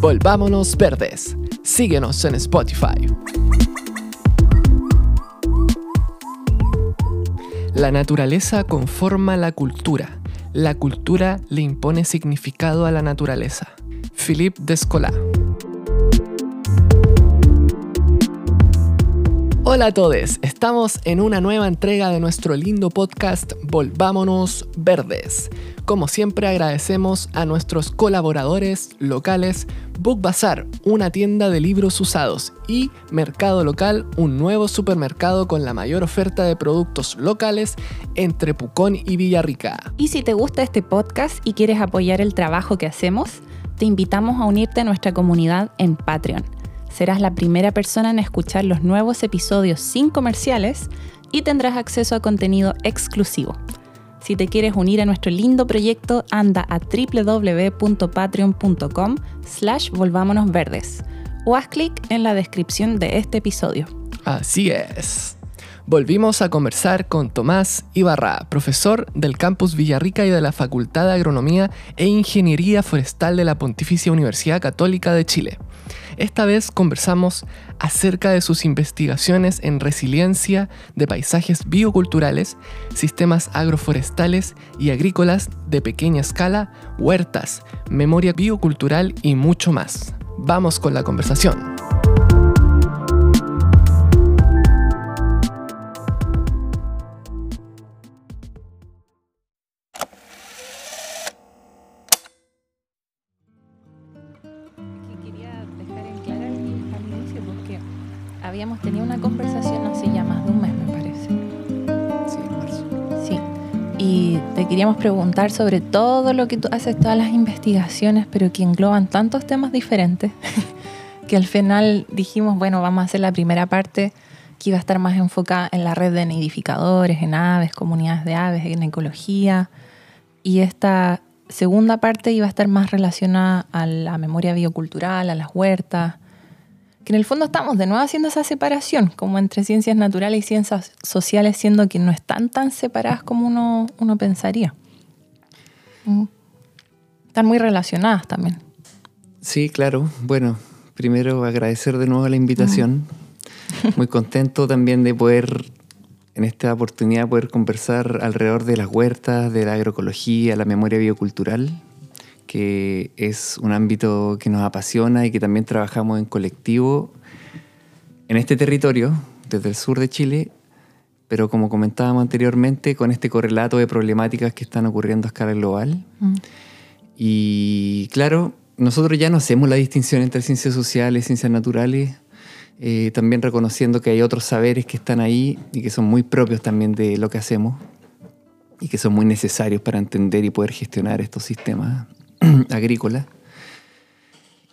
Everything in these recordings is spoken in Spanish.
Volvámonos Verdes. Síguenos en Spotify. La naturaleza conforma la cultura. La cultura le impone significado a la naturaleza. Philippe Descola. Hola a todos, estamos en una nueva entrega de nuestro lindo podcast Volvámonos Verdes. Como siempre agradecemos a nuestros colaboradores locales Book Bazar, una tienda de libros usados, y Mercado Local, un nuevo supermercado con la mayor oferta de productos locales entre Pucón y Villarrica. Y si te gusta este podcast y quieres apoyar el trabajo que hacemos, te invitamos a unirte a nuestra comunidad en Patreon serás la primera persona en escuchar los nuevos episodios sin comerciales y tendrás acceso a contenido exclusivo. Si te quieres unir a nuestro lindo proyecto, anda a www.patreon.com slash volvámonos verdes o haz clic en la descripción de este episodio. Así es. Volvimos a conversar con Tomás Ibarra, profesor del campus Villarrica y de la Facultad de Agronomía e Ingeniería Forestal de la Pontificia Universidad Católica de Chile. Esta vez conversamos acerca de sus investigaciones en resiliencia de paisajes bioculturales, sistemas agroforestales y agrícolas de pequeña escala, huertas, memoria biocultural y mucho más. Vamos con la conversación. Habíamos tenido una conversación hace ya más de un mes, me parece. Sí, marzo. Sí. Y te queríamos preguntar sobre todo lo que tú haces, todas las investigaciones, pero que engloban tantos temas diferentes, que al final dijimos, bueno, vamos a hacer la primera parte que iba a estar más enfocada en la red de nidificadores, en aves, comunidades de aves, en ecología. Y esta segunda parte iba a estar más relacionada a la memoria biocultural, a las huertas, que en el fondo estamos de nuevo haciendo esa separación, como entre ciencias naturales y ciencias sociales, siendo que no están tan separadas como uno, uno pensaría. Mm. Están muy relacionadas también. Sí, claro. Bueno, primero agradecer de nuevo la invitación. Muy contento también de poder, en esta oportunidad, poder conversar alrededor de las huertas, de la agroecología, la memoria biocultural que es un ámbito que nos apasiona y que también trabajamos en colectivo en este territorio, desde el sur de Chile, pero como comentábamos anteriormente, con este correlato de problemáticas que están ocurriendo a escala global. Mm. Y claro, nosotros ya no hacemos la distinción entre ciencias sociales, ciencias naturales, eh, también reconociendo que hay otros saberes que están ahí y que son muy propios también de lo que hacemos y que son muy necesarios para entender y poder gestionar estos sistemas agrícola.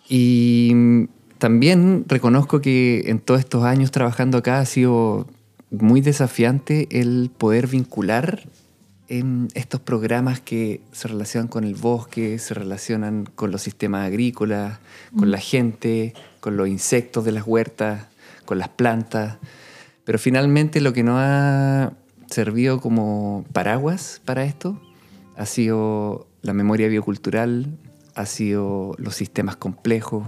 Y también reconozco que en todos estos años trabajando acá ha sido muy desafiante el poder vincular en estos programas que se relacionan con el bosque, se relacionan con los sistemas agrícolas, con la gente, con los insectos de las huertas, con las plantas. Pero finalmente lo que no ha servido como paraguas para esto ha sido la memoria biocultural, ha sido los sistemas complejos.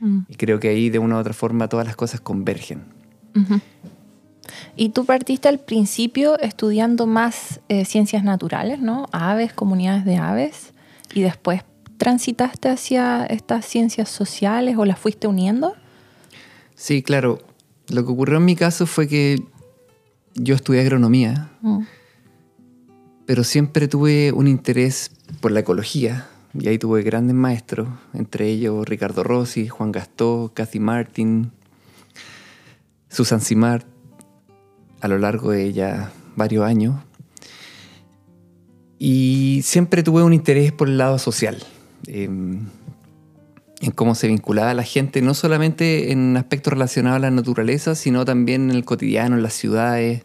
Mm. Y creo que ahí de una u otra forma todas las cosas convergen. Y tú partiste al principio estudiando más eh, ciencias naturales, ¿no? Aves, comunidades de aves, y después transitaste hacia estas ciencias sociales o las fuiste uniendo. Sí, claro. Lo que ocurrió en mi caso fue que yo estudié agronomía, mm. Pero siempre tuve un interés por la ecología. Y ahí tuve grandes maestros, entre ellos Ricardo Rossi, Juan Gastó, Cathy Martin, Susan Simard, a lo largo de ya varios años. Y siempre tuve un interés por el lado social, em, en cómo se vinculaba la gente, no solamente en aspectos relacionados a la naturaleza, sino también en el cotidiano, en las ciudades,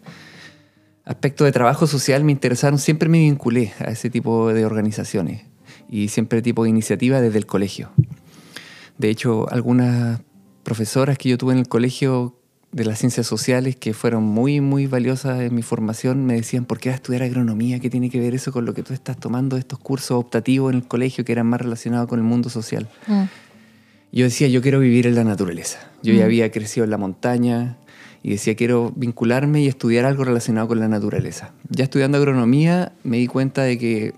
aspectos de trabajo social me interesaron, siempre me vinculé a ese tipo de organizaciones y siempre tipo de iniciativa desde el colegio. De hecho, algunas profesoras que yo tuve en el colegio de las ciencias sociales que fueron muy, muy valiosas en mi formación me decían, ¿por qué vas a estudiar agronomía? ¿Qué tiene que ver eso con lo que tú estás tomando estos cursos optativos en el colegio que eran más relacionados con el mundo social? Mm. Yo decía, yo quiero vivir en la naturaleza. Yo ya había crecido en la montaña y decía, quiero vincularme y estudiar algo relacionado con la naturaleza. Ya estudiando agronomía me di cuenta de que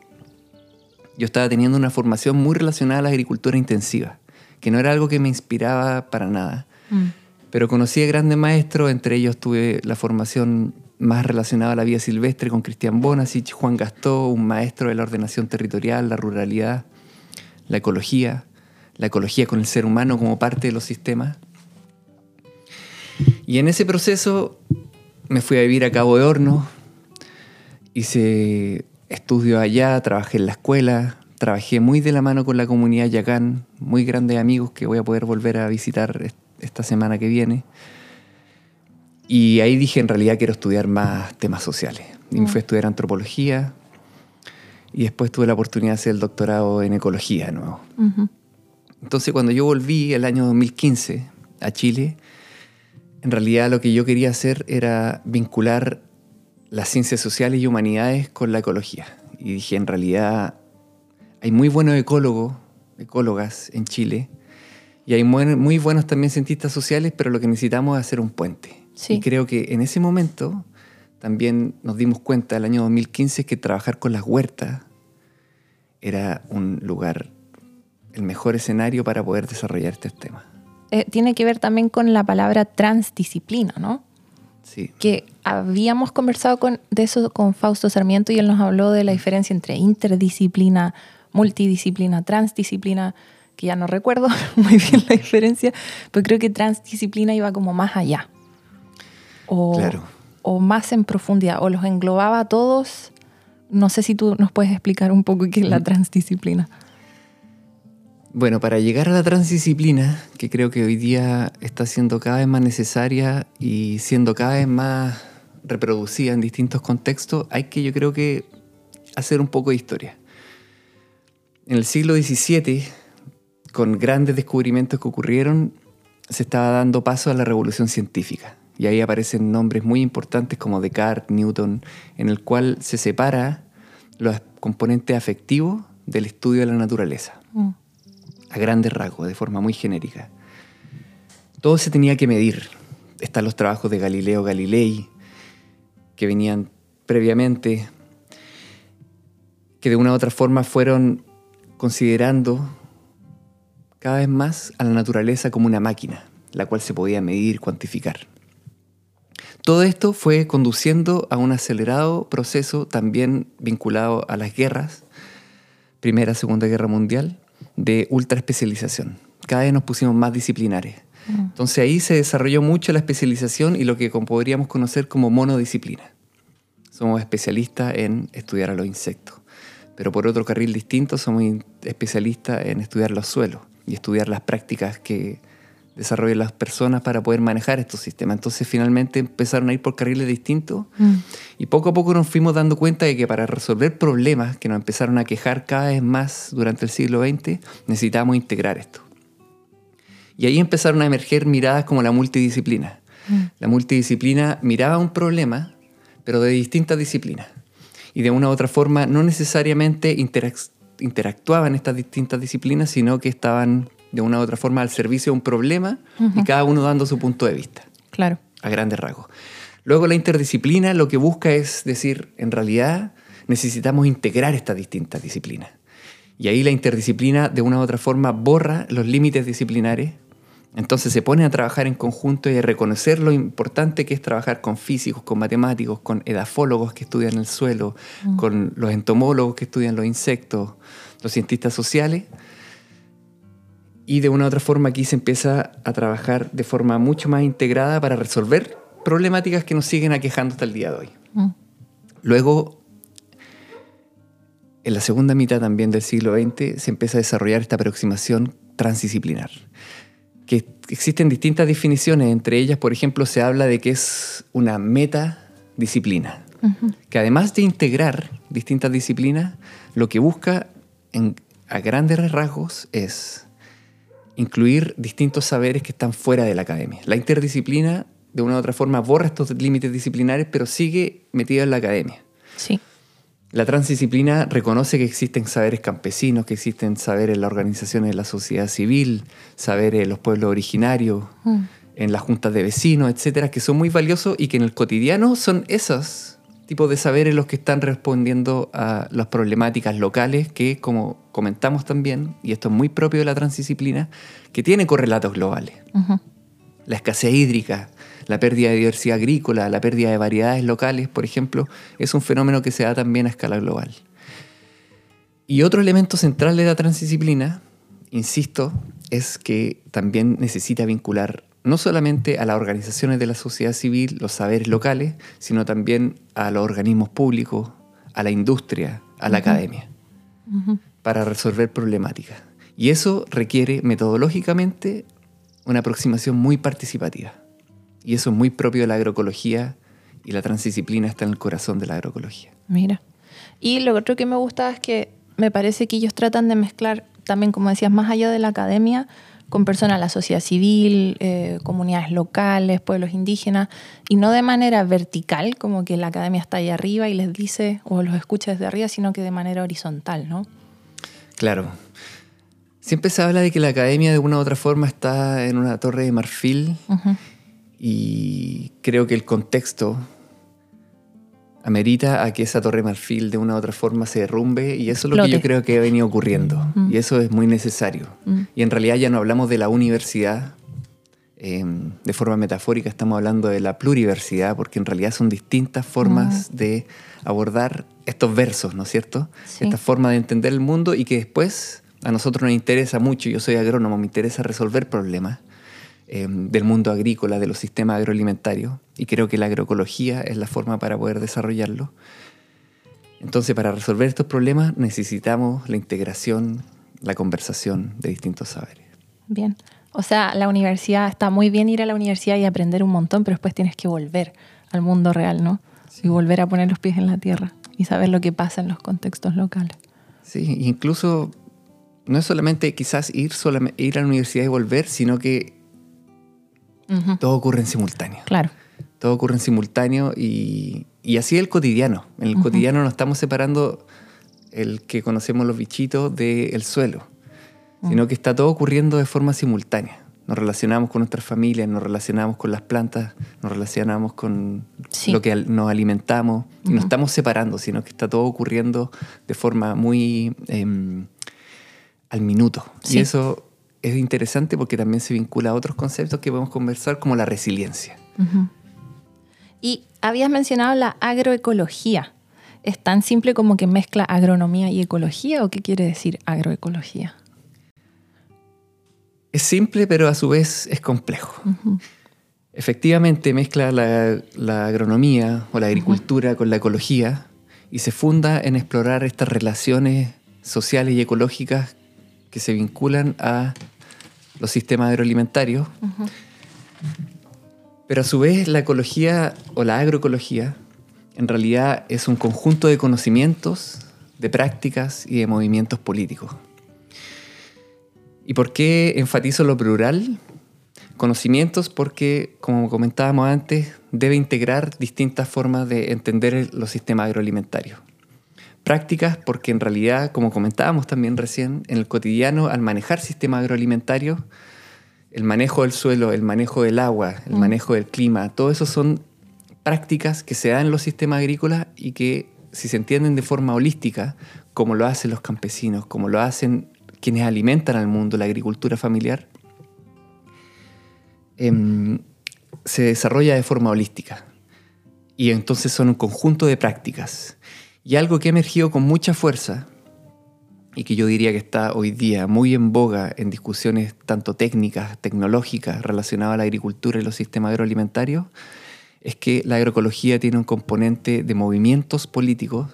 yo estaba teniendo una formación muy relacionada a la agricultura intensiva, que no era algo que me inspiraba para nada. Mm. Pero conocí a grandes maestros, entre ellos tuve la formación más relacionada a la vida silvestre con Cristian Bonasich, Juan Gastó, un maestro de la ordenación territorial, la ruralidad, la ecología, la ecología con el ser humano como parte de los sistemas. Y en ese proceso me fui a vivir a Cabo de Horno, hice estudios allá, trabajé en la escuela, trabajé muy de la mano con la comunidad Yacán, muy grandes amigos que voy a poder volver a visitar esta semana que viene. Y ahí dije, en realidad quiero estudiar más temas sociales. Y me fui a estudiar antropología y después tuve la oportunidad de hacer el doctorado en ecología de nuevo. Entonces cuando yo volví el año 2015 a Chile, en realidad lo que yo quería hacer era vincular las ciencias sociales y humanidades con la ecología. Y dije, en realidad hay muy buenos ecólogos, ecólogas en Chile, y hay muy, muy buenos también cientistas sociales, pero lo que necesitamos es hacer un puente. Sí. Y creo que en ese momento también nos dimos cuenta, el año 2015, que trabajar con las huertas era un lugar, el mejor escenario para poder desarrollar este tema. Eh, tiene que ver también con la palabra transdisciplina, ¿no? Sí. que habíamos conversado con, de eso con Fausto Sarmiento y él nos habló de la diferencia entre interdisciplina, multidisciplina, transdisciplina, que ya no recuerdo muy bien la diferencia, pero creo que transdisciplina iba como más allá. O, Claro. o más en profundidad, o los englobaba a todos. No sé si tú nos puedes explicar un poco qué es la transdisciplina. Bueno, para llegar a la transdisciplina, que creo que hoy día está siendo cada vez más necesaria y siendo cada vez más reproducida en distintos contextos, hay que yo creo que hacer un poco de historia. En el siglo XVII, con grandes descubrimientos que ocurrieron, se estaba dando paso a la revolución científica. Y ahí aparecen nombres muy importantes como Descartes, Newton, en el cual se separa los componentes afectivos del estudio de la naturaleza Mm. A grandes rasgos, de forma muy genérica. Todo se tenía que medir. Están los trabajos de Galileo Galilei, que venían previamente, que de una u otra forma fueron considerando cada vez más a la naturaleza como una máquina, la cual se podía medir, cuantificar. Todo esto fue conduciendo a un acelerado proceso también vinculado a las guerras, Primera, Segunda Guerra Mundial, de ultra especialización. Cada vez nos pusimos más disciplinares. Entonces ahí se desarrolló mucho la especialización y lo que podríamos conocer como monodisciplina. Somos especialistas en estudiar a los insectos. Pero por otro carril distinto somos especialistas en estudiar los suelos y estudiar las prácticas que desarrollan las personas para poder manejar estos sistemas. Entonces finalmente empezaron a ir por carriles distintos Mm. y poco a poco nos fuimos dando cuenta de que para resolver problemas que nos empezaron a quejar cada vez más durante el siglo XX, necesitábamos integrar esto. Y ahí empezaron a emerger miradas como la multidisciplina. La multidisciplina miraba un problema, pero de distintas disciplinas. Y de una u otra forma no necesariamente interac- interactuaban estas distintas disciplinas, sino que estaban de una u otra forma al servicio de un problema y cada uno dando su punto de vista Claro. a grandes rasgos. Luego la interdisciplina lo que busca es decir, en realidad necesitamos integrar estas distintas disciplinas. Y ahí la interdisciplina de una u otra forma borra los límites disciplinares. Entonces se pone a trabajar en conjunto y a reconocer lo importante que es trabajar con físicos, con matemáticos, con edafólogos que estudian el suelo, con los entomólogos que estudian los insectos, los cientistas sociales. Y de una u otra forma aquí se empieza a trabajar de forma mucho más integrada para resolver problemáticas que nos siguen aquejando hasta el día de hoy. Mm. Luego, en la segunda mitad también del siglo XX, se empieza a desarrollar esta aproximación transdisciplinar, que existen distintas definiciones, entre ellas, por ejemplo, se habla de que es una metadisciplina, que además de integrar distintas disciplinas, lo que busca en- a grandes rasgos es incluir distintos saberes que están fuera de la academia. La interdisciplina, de una u otra forma, borra estos límites disciplinares, pero sigue metida en la academia. Sí. La transdisciplina reconoce que existen saberes campesinos, que existen saberes en las organizaciones de la sociedad civil, saberes en los pueblos originarios, Mm. en las juntas de vecinos, etcétera, que son muy valiosos y que en el cotidiano son esos tipos de saberes los que están respondiendo a las problemáticas locales que, como comentamos también, y esto es muy propio de la transdisciplina, que tiene correlatos globales. La escasez hídrica, la pérdida de diversidad agrícola, la pérdida de variedades locales, por ejemplo, es un fenómeno que se da también a escala global. Y otro elemento central de la transdisciplina, insisto, es que también necesita vincular no solamente a las organizaciones de la sociedad civil, los saberes locales, sino también a los organismos públicos, a la industria, a la academia, para resolver problemáticas. Y eso requiere metodológicamente una aproximación muy participativa. Y eso es muy propio de la agroecología y la transdisciplina está en el corazón de la agroecología. Mira. Y lo otro que me gusta es que me parece que ellos tratan de mezclar también, como decías, más allá de la academia, con personas de la sociedad civil, eh, comunidades locales, pueblos indígenas, y no de manera vertical, como que la academia está ahí arriba y les dice o los escucha desde arriba, sino que de manera horizontal, ¿no? Claro. Siempre se habla de que la academia de una u otra forma está en una torre de marfil y creo que el contexto amerita a que esa torre marfil de una u otra forma se derrumbe y eso es lo que yo creo que ha venido ocurriendo Mm. y eso es muy necesario. Mm. Y en realidad ya no hablamos de la universidad eh, de forma metafórica, estamos hablando de la pluriversidad porque en realidad son distintas formas de abordar estos versos, ¿no es cierto? Sí. Esta forma de entender el mundo y que después a nosotros nos interesa mucho, yo soy agrónomo, me interesa resolver problemas eh, del mundo agrícola, de los sistemas agroalimentarios, y creo que la agroecología es la forma para poder desarrollarlo. Entonces, para resolver estos problemas necesitamos la integración, la conversación de distintos saberes. Bien. O sea, la universidad, está muy bien ir a la universidad y aprender un montón, pero después tienes que volver al mundo real, ¿no? Y volver a poner los pies en la tierra y saber lo que pasa en los contextos locales. Sí, incluso no es solamente quizás ir, solamente, ir a la universidad y volver, sino que todo ocurre en simultáneo. Claro. Todo ocurre en simultáneo y, y así el cotidiano. En el cotidiano no estamos separando el que conocemos los bichitos del suelo, sino que está todo ocurriendo de forma simultánea. Nos relacionamos con nuestras familias, nos relacionamos con las plantas, nos relacionamos con Sí. lo que nos alimentamos. No estamos separando, sino que está todo ocurriendo de forma muy em, al minuto. Sí. Y eso es interesante porque también se vincula a otros conceptos que podemos conversar, como la resiliencia. Ujú. Y habías mencionado la agroecología. ¿Es tan simple como que mezcla agronomía y ecología o qué quiere decir agroecología? Es simple, pero a su vez es complejo. Efectivamente mezcla la, la agronomía o la agricultura con la ecología y se funda en explorar estas relaciones sociales y ecológicas que se vinculan a los sistemas agroalimentarios. Pero a su vez la ecología o la agroecología en realidad es un conjunto de conocimientos, de prácticas y de movimientos políticos. ¿Y por qué enfatizo lo plural? Conocimientos porque, como comentábamos antes, debe integrar distintas formas de entender los sistemas agroalimentarios. Prácticas porque en realidad, como comentábamos también recién, en el cotidiano, al manejar sistemas agroalimentarios, el manejo del suelo, el manejo del agua, el Mm. manejo del clima, todo eso son prácticas que se dan en los sistemas agrícolas y que si se entienden de forma holística, como lo hacen los campesinos, como lo hacen quienes alimentan al mundo, la agricultura familiar, em, se desarrolla de forma holística. Y entonces son un conjunto de prácticas. Y algo que ha emergido con mucha fuerza y que yo diría que está hoy día muy en boga en discusiones tanto técnicas, tecnológicas relacionadas a la agricultura y los sistemas agroalimentarios, es que la agroecología tiene un componente de movimientos políticos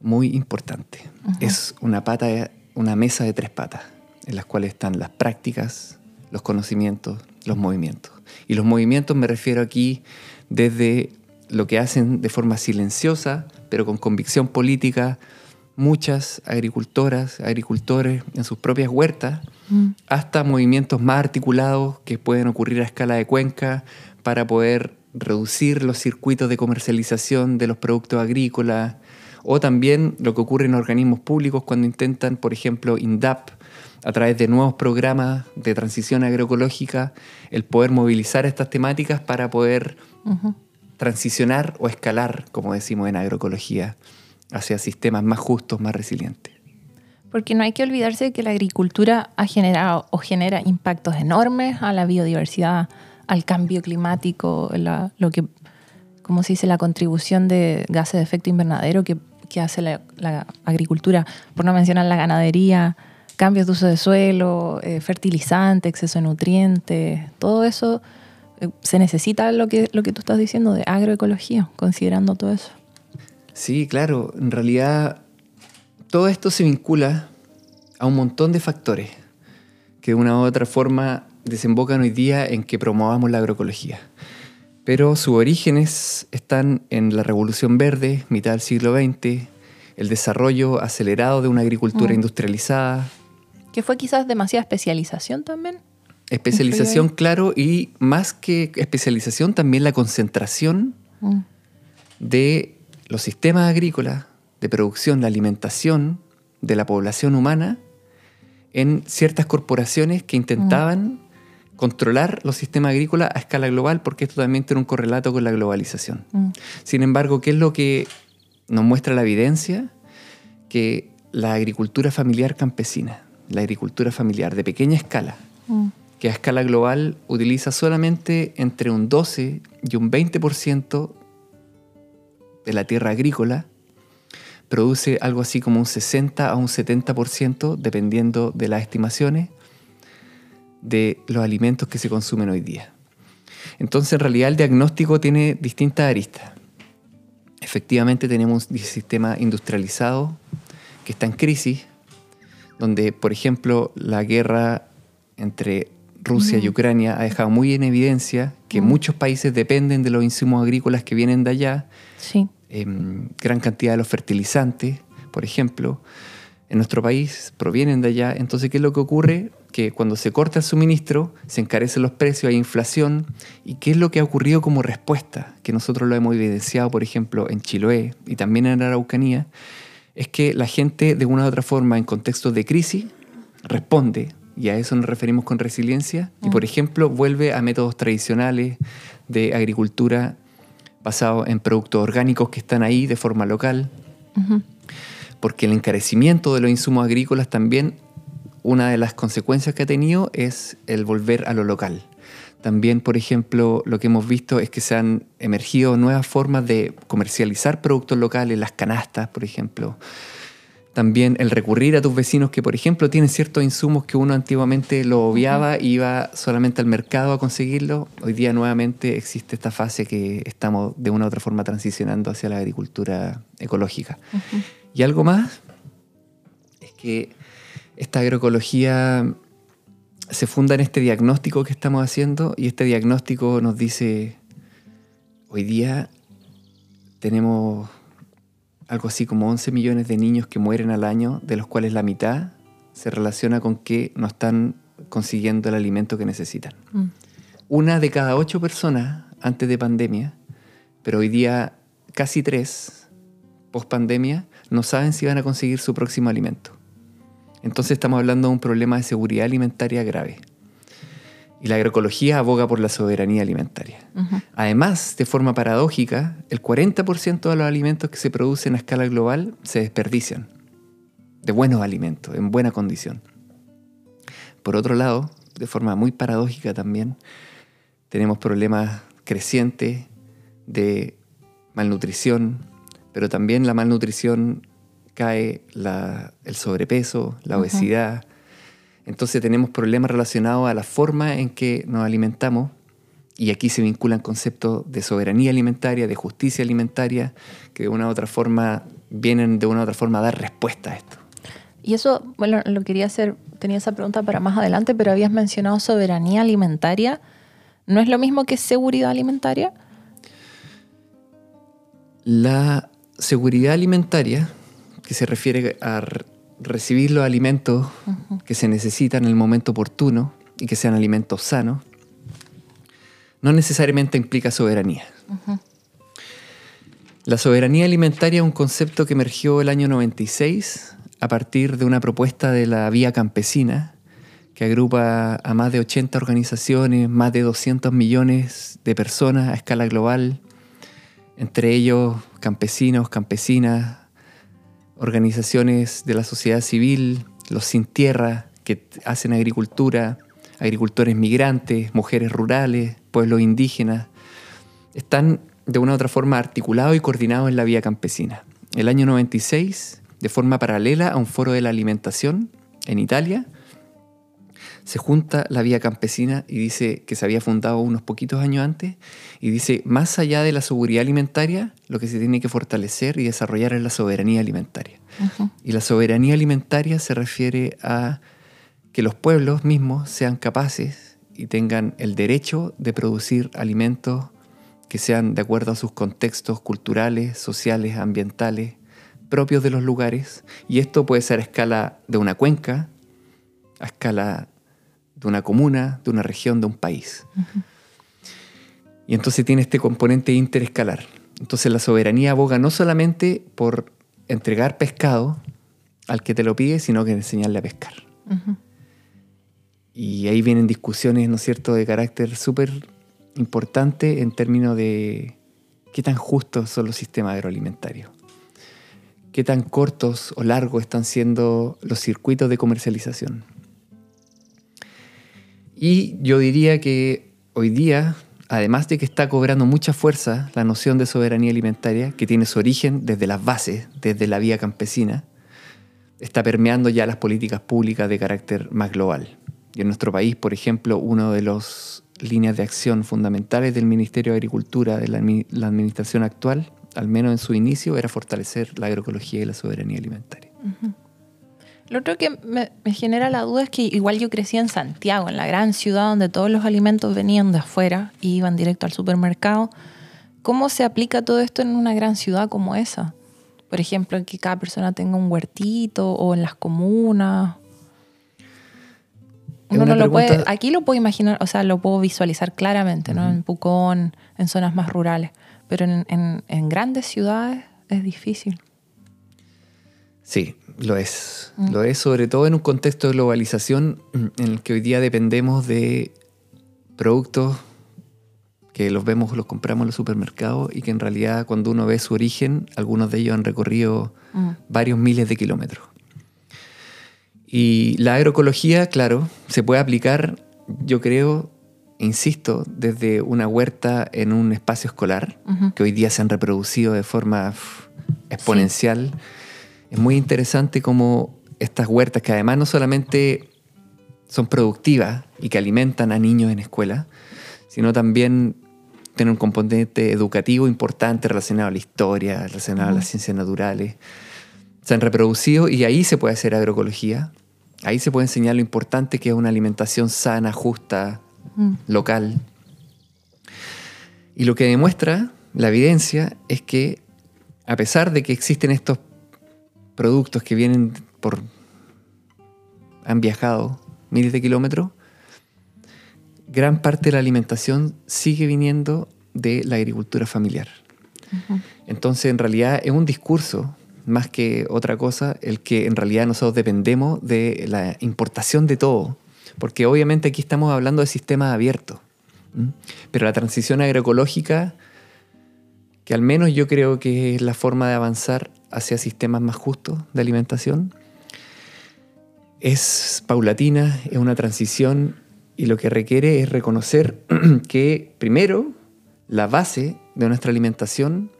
muy importante. Es una pata, una mesa de tres patas, en las cuales están las prácticas, los conocimientos, los movimientos. Y los movimientos me refiero aquí desde lo que hacen de forma silenciosa, pero con convicción política, muchas agricultoras, agricultores en sus propias huertas, Mm. hasta movimientos más articulados que pueden ocurrir a escala de cuenca para poder reducir los circuitos de comercialización de los productos agrícolas, O también lo que ocurre en organismos públicos cuando intentan, por ejemplo, INDAP, a través de nuevos programas de transición agroecológica, el poder movilizar estas temáticas para poder transicionar o escalar, como decimos en agroecología, hacia sistemas más justos, más resilientes. Porque no hay que olvidarse de que la agricultura ha generado o genera impactos enormes a la biodiversidad, al cambio climático, lo que, como se dice, la contribución de gases de efecto invernadero que, hace la, agricultura, por no mencionar la ganadería, cambios de uso de suelo, eh, fertilizante, exceso de nutrientes, todo eso eh, se necesita lo que, lo que tú estás diciendo de agroecología, considerando todo eso. Sí, claro, en realidad todo esto se vincula a un montón de factores que de una u otra forma desembocan hoy día en que promovamos la agroecología. Pero sus orígenes están en la Revolución Verde, mitad del siglo XX, el desarrollo acelerado de una agricultura mm. industrializada. Que fue quizás demasiada especialización también. Especialización, claro, y más que especialización, también la concentración mm. de los sistemas agrícolas, de producción, la alimentación de la población humana en ciertas corporaciones que intentaban mm controlar los sistemas agrícolas a escala global, porque esto también tiene un correlato con la globalización. Mm. Sin embargo, ¿qué es lo que nos muestra la evidencia? Que la agricultura familiar campesina, la agricultura familiar de pequeña escala, mm. que a escala global utiliza solamente entre un 12 y un 20% de la tierra agrícola, produce algo así como un 60 a un 70%, dependiendo de las estimaciones, de los alimentos que se consumen hoy día. Entonces, en realidad, el diagnóstico tiene distintas aristas. Efectivamente, tenemos un sistema industrializado que está en crisis, donde, por ejemplo, la guerra entre Rusia y Ucrania ha dejado muy en evidencia que muchos países dependen de los insumos agrícolas que vienen de allá. Sí. Em, gran cantidad de los fertilizantes, por ejemplo, en nuestro país provienen de allá. Entonces, ¿qué es lo que ocurre? que cuando se corta el suministro, se encarecen los precios, hay inflación. ¿Y qué es lo que ha ocurrido como respuesta? Que nosotros lo hemos evidenciado, por ejemplo, en Chiloé y también en Araucanía, es que la gente, de una u otra forma, en contextos de crisis, responde, y a eso nos referimos con resiliencia, y por mm. ejemplo, vuelve a métodos tradicionales de agricultura basados en productos orgánicos que están ahí de forma local. Porque el encarecimiento de los insumos agrícolas también una de las consecuencias que ha tenido es el volver a lo local. También, por ejemplo, lo que hemos visto es que se han emergido nuevas formas de comercializar productos locales, las canastas, por ejemplo. También el recurrir a tus vecinos que, por ejemplo, tienen ciertos insumos que uno antiguamente lo obviaba y iba solamente al mercado a conseguirlo. Hoy día nuevamente existe esta fase que estamos de una u otra forma transicionando hacia la agricultura ecológica. Y algo más es que esta agroecología se funda en este diagnóstico que estamos haciendo y este diagnóstico nos dice, hoy día tenemos algo así como 11 millones de niños que mueren al año, de los cuales la mitad se relaciona con que no están consiguiendo el alimento que necesitan. Mm. Una de cada ocho personas antes de pandemia, pero hoy día casi tres, post pandemia, no saben si van a conseguir su próximo alimento. Entonces estamos hablando de un problema de seguridad alimentaria grave. Y la agroecología aboga por la soberanía alimentaria. Además, de forma paradójica, el 40% de los alimentos que se producen a escala global se desperdician. De buenos alimentos, en buena condición. Por otro lado, de forma muy paradójica también, tenemos problemas crecientes de malnutrición, pero también la malnutrición cae el sobrepeso, la obesidad. Entonces tenemos problemas relacionados a la forma en que nos alimentamos y aquí se vinculan conceptos de soberanía alimentaria, de justicia alimentaria, que de una u otra forma vienen de una u otra forma a dar respuesta a esto. Y eso, bueno, lo quería hacer, tenía esa pregunta para más adelante, pero habías mencionado soberanía alimentaria. ¿No es lo mismo que seguridad alimentaria? La seguridad alimentaria que se refiere a recibir los alimentos que se necesitan en el momento oportuno y que sean alimentos sanos, no necesariamente implica soberanía. La soberanía alimentaria es un concepto que emergió el año 96 a partir de una propuesta de la Vía Campesina, que agrupa a más de 80 organizaciones, más de 200 millones de personas a escala global, entre ellos campesinos, campesinas, organizaciones de la sociedad civil, los sin tierra que hacen agricultura, agricultores migrantes, mujeres rurales, pueblos indígenas, están de una u otra forma articulados y coordinados en la vía campesina. El año 96, de forma paralela a un foro de la alimentación en Italia, se junta la vía campesina y dice que se había fundado unos poquitos años antes y dice, más allá de la seguridad alimentaria, lo que se tiene que fortalecer y desarrollar es la soberanía alimentaria. Y la soberanía alimentaria se refiere a que los pueblos mismos sean capaces y tengan el derecho de producir alimentos que sean de acuerdo a sus contextos culturales, sociales, ambientales, propios de los lugares. Y esto puede ser a escala de una cuenca, a escala de una comuna, de una región, de un país. Y entonces tiene este componente interescalar. Entonces la soberanía aboga no solamente por entregar pescado al que te lo pide, sino que enseñarle a pescar. Y ahí vienen discusiones, ¿no cierto?, de carácter súper importante en términos de qué tan justos son los sistemas agroalimentarios, qué tan cortos o largos están siendo los circuitos de comercialización. Y yo diría que hoy día, además de que está cobrando mucha fuerza la noción de soberanía alimentaria, que tiene su origen desde las bases, desde la vía campesina, está permeando ya las políticas públicas de carácter más global. Y en nuestro país, por ejemplo, uno de los líneas de acción fundamentales del Ministerio de Agricultura de la, administración actual, al menos en su inicio, era fortalecer la agroecología y la soberanía alimentaria. Lo otro que me, genera la duda es que igual yo crecí en Santiago, en la gran ciudad donde todos los alimentos venían de afuera y iban directo al supermercado. ¿Cómo se aplica todo esto en una gran ciudad como esa? Por ejemplo, que cada persona tenga un huertito o en las comunas aquí lo puedo imaginar, o sea, lo puedo visualizar claramente, ¿no? En Pucón, en zonas más rurales, pero en, grandes ciudades es difícil. Sí, lo es. Mm. Lo es sobre todo en un contexto de globalización en el que hoy día dependemos de productos que los vemos, los compramos en los supermercados y que en realidad cuando uno ve su origen, algunos de ellos han recorrido mm. varios miles de kilómetros. Y la agroecología, claro, se puede aplicar, yo creo, insisto, desde una huerta en un espacio escolar, que hoy día se han reproducido de forma exponencial. Es muy interesante cómo estas huertas, que además no solamente son productivas y que alimentan a niños en escuela, sino también tienen un componente educativo importante relacionado a la historia, relacionado a las ciencias naturales. Se han reproducido y ahí se puede hacer agroecología Ahí se puede enseñar lo importante que es una alimentación sana, justa, mm. local. Y lo que demuestra la evidencia es que a pesar de que existen estos productos que vienen por... han viajado miles de kilómetros, gran parte de la alimentación sigue viniendo de la agricultura familiar. Entonces, en realidad es un discurso más que otra cosa, el que en realidad nosotros dependemos de la importación de todo. Porque obviamente aquí estamos hablando de sistemas abiertos. Pero la transición agroecológica, que al menos yo creo que es la forma de avanzar hacia sistemas más justos de alimentación, es paulatina, es una transición y lo que requiere es reconocer que primero la base de nuestra alimentación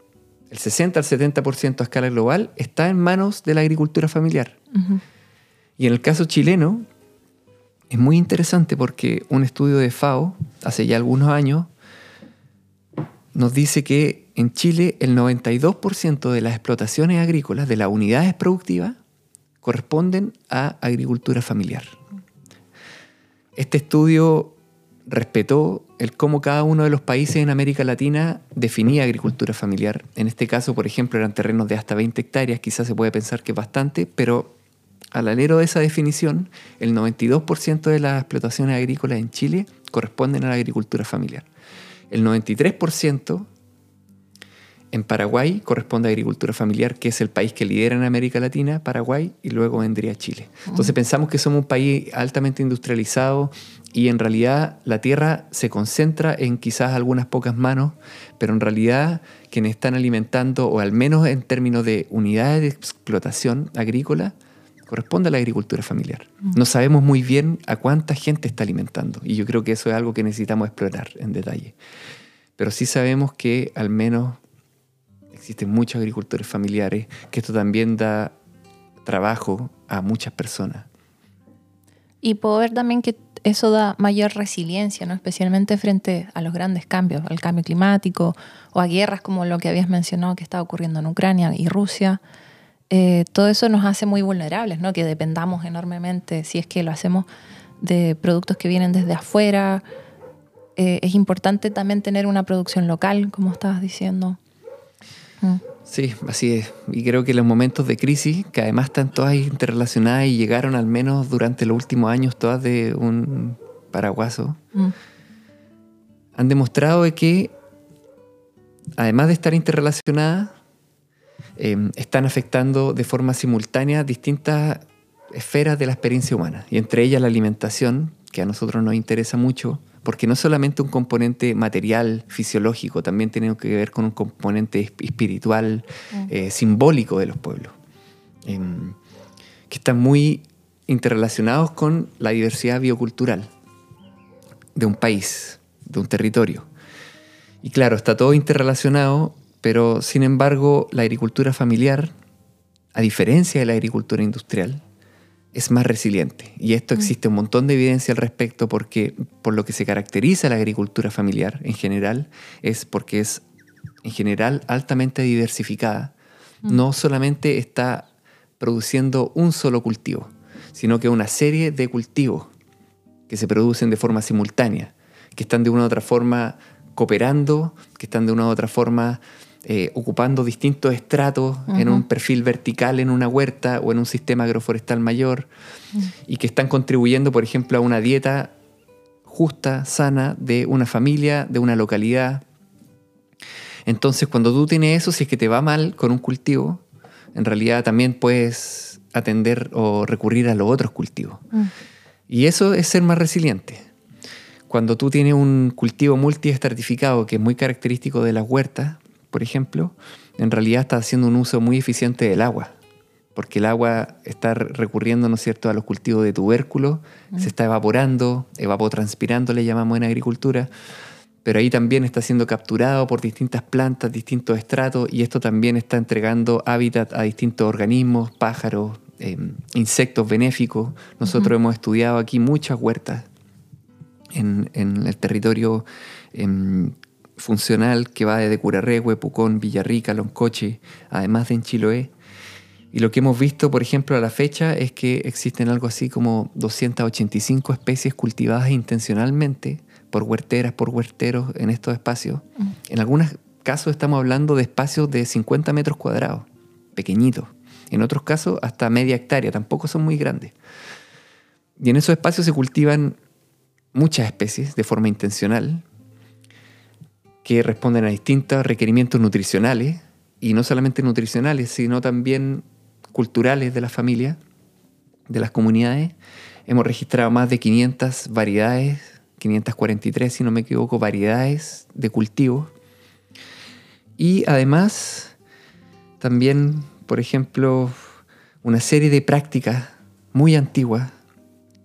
el 60 al 70% a escala global está en manos de la agricultura familiar. Y en el caso chileno, es muy interesante porque un estudio de FAO, hace ya algunos años, nos dice que en Chile el 92% de las explotaciones agrícolas, de las unidades productivas, corresponden a agricultura familiar. Este estudio respetó el cómo cada uno de los países en América Latina definía agricultura familiar. En este caso, por ejemplo, eran terrenos de hasta 20 hectáreas, quizás se puede pensar que es bastante, pero al alero de esa definición, el 92% de las explotaciones agrícolas en Chile corresponden a la agricultura familiar. El 93% En Paraguay corresponde a agricultura familiar, que es el país que lidera en América Latina, Paraguay, y luego vendría Chile. Entonces pensamos que somos un país altamente industrializado y en realidad la tierra se concentra en quizás algunas pocas manos, pero en realidad quienes están alimentando, o al menos en términos de unidades de explotación agrícola, corresponde a la agricultura familiar. No sabemos muy bien a cuánta gente está alimentando y yo creo que eso es algo que necesitamos explorar en detalle. Pero sí sabemos que al menos existen muchos agricultores familiares, que esto también da trabajo a muchas personas. Y puedo ver también que eso da mayor resiliencia, ¿no? especialmente frente a los grandes cambios, al cambio climático o a guerras como lo que habías mencionado que está ocurriendo en Ucrania y Rusia. Eh, todo eso nos hace muy vulnerables, ¿no? que dependamos enormemente, si es que lo hacemos, de productos que vienen desde afuera. Eh, es importante también tener una producción local, como estabas diciendo. Mm. Sí, así es. Y creo que los momentos de crisis, que además están todas interrelacionadas y llegaron al menos durante los últimos años todas de un paraguaso, mm. han demostrado que, además de estar interrelacionadas, em, están afectando de forma simultánea distintas esferas de la experiencia humana, y entre ellas la alimentación, que a nosotros nos interesa mucho, porque no solamente un componente material, fisiológico, también tiene que ver con un componente espiritual, mm. eh, simbólico de los pueblos, em, que están muy interrelacionados con la diversidad biocultural de un país, de un territorio. Y claro, está todo interrelacionado, pero sin embargo la agricultura familiar, a diferencia de la agricultura industrial, es más resiliente. Y esto mm. existe un montón de evidencia al respecto porque por lo que se caracteriza la agricultura familiar en general es porque es en general altamente diversificada. Mm. No solamente está produciendo un solo cultivo, sino que una serie de cultivos que se producen de forma simultánea, que están de una u otra forma cooperando, que están de una u otra forma eh, ocupando distintos estratos en un perfil vertical en una huerta o en un sistema agroforestal mayor y que están contribuyendo, por ejemplo, a una dieta justa, sana de una familia, de una localidad. Entonces, cuando tú tienes eso, si es que te va mal con un cultivo, en realidad también puedes atender o recurrir a los otros cultivos. Y eso es ser más resiliente. Cuando tú tienes un cultivo multiestratificado, que es muy característico de las huertas, por ejemplo, en realidad está haciendo un uso muy eficiente del agua, porque el agua está recurriendo, ¿no es cierto?, a los cultivos de tubérculos, se está evaporando, evapotranspirando le llamamos en agricultura, pero ahí también está siendo capturado por distintas plantas, distintos estratos, y esto también está entregando hábitat a distintos organismos, pájaros, em, insectos benéficos. Nosotros hemos estudiado aquí muchas huertas en, el territorio em, funcional que va desde Curarrehue, Pucón, Villarrica, Loncoche, además de en Chiloé. Y lo que hemos visto, por ejemplo, a la fecha es que existen algo así como 285 especies cultivadas intencionalmente por huerteras, por huerteros en estos espacios. Mm. En algunos casos estamos hablando de espacios de 50 metros cuadrados, pequeñitos. En otros casos hasta media hectárea, tampoco son muy grandes. Y en esos espacios se cultivan muchas especies de forma intencional, que responden a distintos requerimientos nutricionales, y no solamente nutricionales, sino también culturales de la familia, de las comunidades. Hemos registrado más de 500 variedades, 543 si no me equivoco, variedades de cultivos. Y además, también, por ejemplo, una serie de prácticas muy antiguas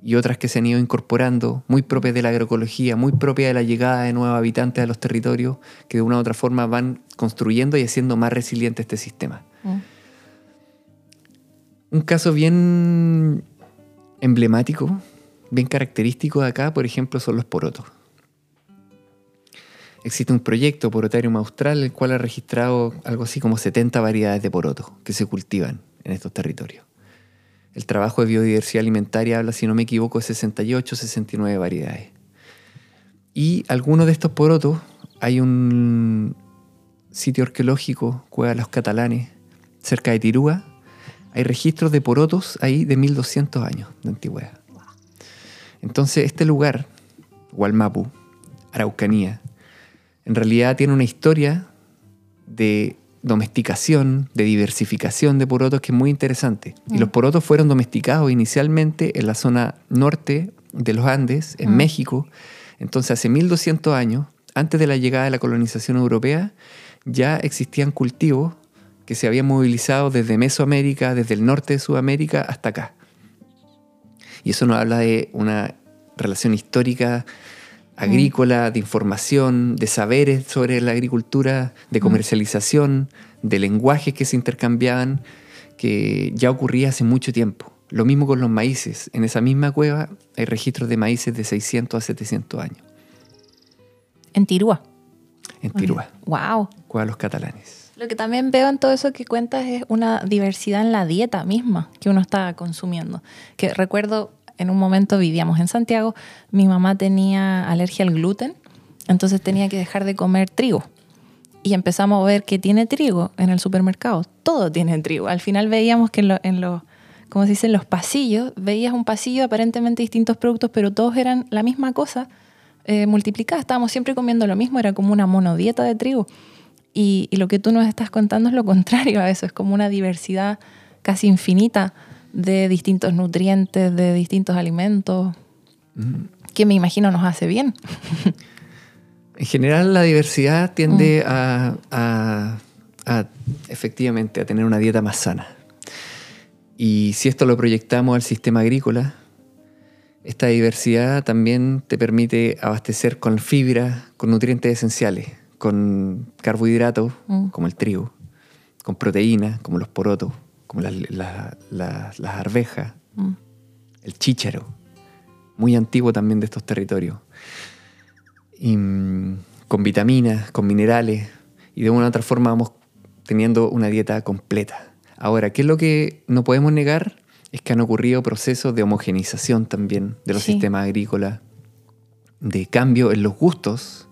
y otras que se han ido incorporando, muy propias de la agroecología, muy propias de la llegada de nuevos habitantes a los territorios, que de una u otra forma van construyendo y haciendo más resiliente este sistema. Mm. Un caso bien emblemático, bien característico de acá, por ejemplo, son los porotos. Existe un proyecto Porotarium Austral, el cual ha registrado algo así como 70 variedades de porotos que se cultivan en estos territorios. El trabajo de biodiversidad alimentaria habla, si no me equivoco, de 68, 69 variedades. Y algunos de estos porotos, hay un sitio arqueológico, Cueva de los Catalanes, cerca de Tirúa, hay registros de porotos ahí de 1200 años de antigüedad. Entonces, este lugar, Hualmapu, Araucanía, en realidad tiene una historia de domesticación, de diversificación de porotos que es muy interesante. Y los porotos fueron domesticados inicialmente en la zona norte de los Andes, en México. Entonces, hace 1200 años, antes de la llegada de la colonización europea, ya existían cultivos que se habían movilizado desde Mesoamérica, desde el norte de Sudamérica hasta acá. Y eso nos habla de una relación histórica agrícola, de información, de saberes sobre la agricultura, de comercialización, de lenguajes que se intercambiaban, que ya ocurría hace mucho tiempo. Lo mismo con los maíces. En esa misma cueva hay registros de maíces de 600 a 700 años. En Tirúa. En Tirúa. Wow. Cueva de los catalanes. Lo que también veo en todo eso que cuentas es una diversidad en la dieta misma que uno está consumiendo. Que recuerdo en un momento vivíamos en Santiago, mi mamá tenía alergia al gluten, entonces tenía que dejar de comer trigo. Y empezamos a ver que tiene trigo en el supermercado. Todo tiene trigo. Al final veíamos que en, los, como se dice, los pasillos, veías un pasillo aparentemente distintos productos, pero todos eran la misma cosa eh, multiplicada. Estábamos siempre comiendo lo mismo, era como una monodieta de trigo. Y lo que tú nos estás contando es lo contrario a eso, es como una diversidad casi infinita de distintos nutrientes, de distintos alimentos, que me imagino nos hace bien. en general la diversidad tiende mm. a, efectivamente a tener una dieta más sana. Y si esto lo proyectamos al sistema agrícola, esta diversidad también te permite abastecer con fibra, con nutrientes esenciales, con carbohidratos, mm. como el trigo, con proteínas, como los porotos, como las arvejas, mm. el chícharo, muy antiguo también de estos territorios, y, mm, con vitaminas, con minerales, y de una u otra forma vamos teniendo una dieta completa. Ahora, ¿qué es lo que no podemos negar? Es que han ocurrido procesos de homogenización también de los sistemas agrícolas, de cambio en los gustos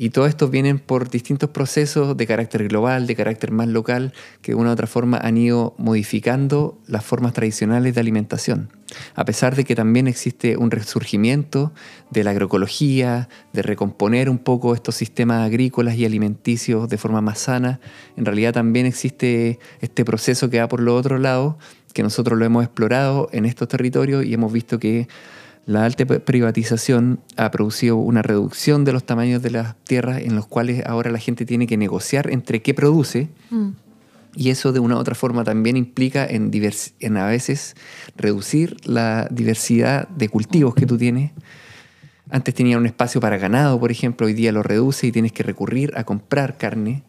y todo esto vienen por distintos procesos de carácter global, de carácter más local, que de una u otra forma han ido modificando las formas tradicionales de alimentación. A pesar de que también existe un resurgimiento de la agroecología, de recomponer un poco estos sistemas agrícolas y alimenticios de forma más sana, en realidad también existe este proceso que va por lo otro lado, que nosotros lo hemos explorado en estos territorios y hemos visto que la alta privatización ha producido una reducción de los tamaños de las tierras en los cuales ahora la gente tiene que negociar entre qué produce. Mm. Y eso de una u otra forma también implica en, en a veces reducir la diversidad de cultivos que tú tienes. Antes tenía un espacio para ganado, por ejemplo, hoy día lo reduce y tienes que recurrir a comprar carne,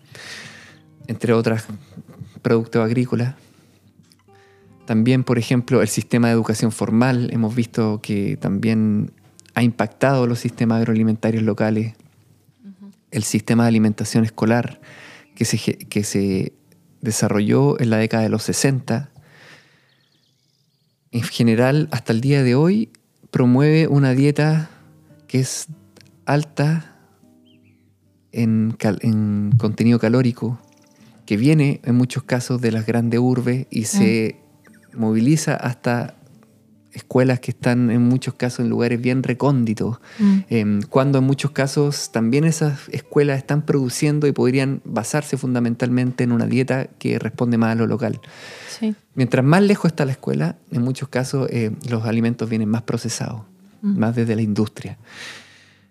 entre otros productos agrícolas. También, por ejemplo, el sistema de educación formal, hemos visto que también ha impactado los sistemas agroalimentarios locales. El sistema de alimentación escolar que se, que se desarrolló en la década de los 60, en general, hasta el día de hoy, promueve una dieta que es alta en, en contenido calórico, que viene en muchos casos de las grandes urbes y se mm moviliza hasta escuelas que están en muchos casos en lugares bien recónditos, mm. em, cuando en muchos casos también esas escuelas están produciendo y podrían basarse fundamentalmente en una dieta que responde más a lo local. Mientras más lejos está la escuela, en muchos casos eh, los alimentos vienen más procesados, mm. más desde la industria.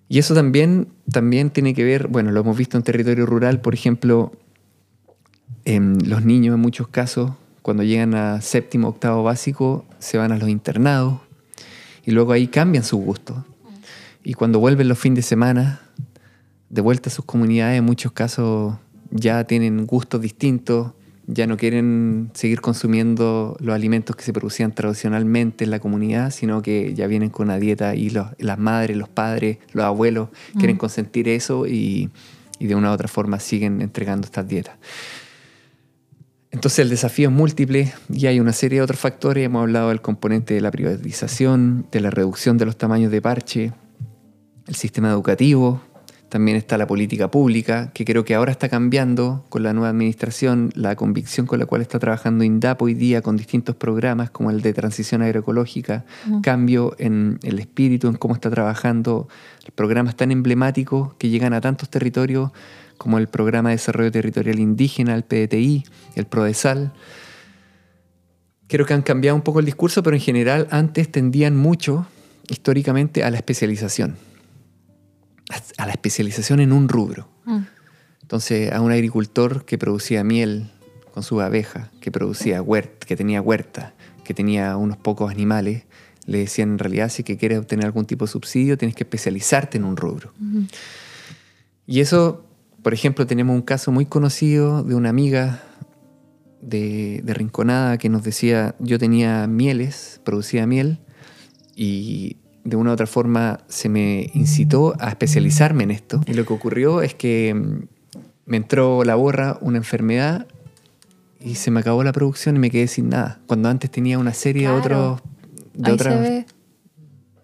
Y eso también, también tiene que ver, bueno, lo hemos visto en territorio rural, por ejemplo, em, los niños en muchos casos cuando llegan a séptimo, octavo básico, se van a los internados y luego ahí cambian sus gustos. Y cuando vuelven los fines de semana, de vuelta a sus comunidades, en muchos casos ya tienen gustos distintos, ya no quieren seguir consumiendo los alimentos que se producían tradicionalmente en la comunidad, sino que ya vienen con una dieta y las madres, los padres, los abuelos quieren mm. consentir eso y, y de una u otra forma siguen entregando estas dietas. Entonces el desafío es múltiple y hay una serie de otros factores. Hemos hablado del componente de la privatización, de la reducción de los tamaños de parche, el sistema educativo, también está la política pública, que creo que ahora está cambiando con la nueva administración, la convicción con la cual está trabajando INDAP hoy día con distintos programas como el de transición agroecológica, cambio en el espíritu, en cómo está trabajando programas tan emblemáticos que llegan a tantos territorios como el Programa de Desarrollo Territorial Indígena, el PDTI, el PRODESAL. Creo que han cambiado un poco el discurso, pero en general antes tendían mucho, históricamente, a la especialización. A la especialización en un rubro. Mm. Entonces, a un agricultor que producía miel con su abeja, que producía huerta, que tenía huerta, que tenía unos pocos animales, le decían en realidad si que quieres obtener algún tipo de subsidio tienes que especializarte en un rubro. Y eso, por ejemplo, tenemos un caso muy conocido de una amiga de, de, Rinconada que nos decía, yo tenía mieles, producía miel, y de una u otra forma se me incitó a especializarme en esto. Y lo que ocurrió es que mm, me entró la borra una enfermedad y se me acabó la producción y me quedé sin nada. Cuando antes tenía una serie de otros, de otros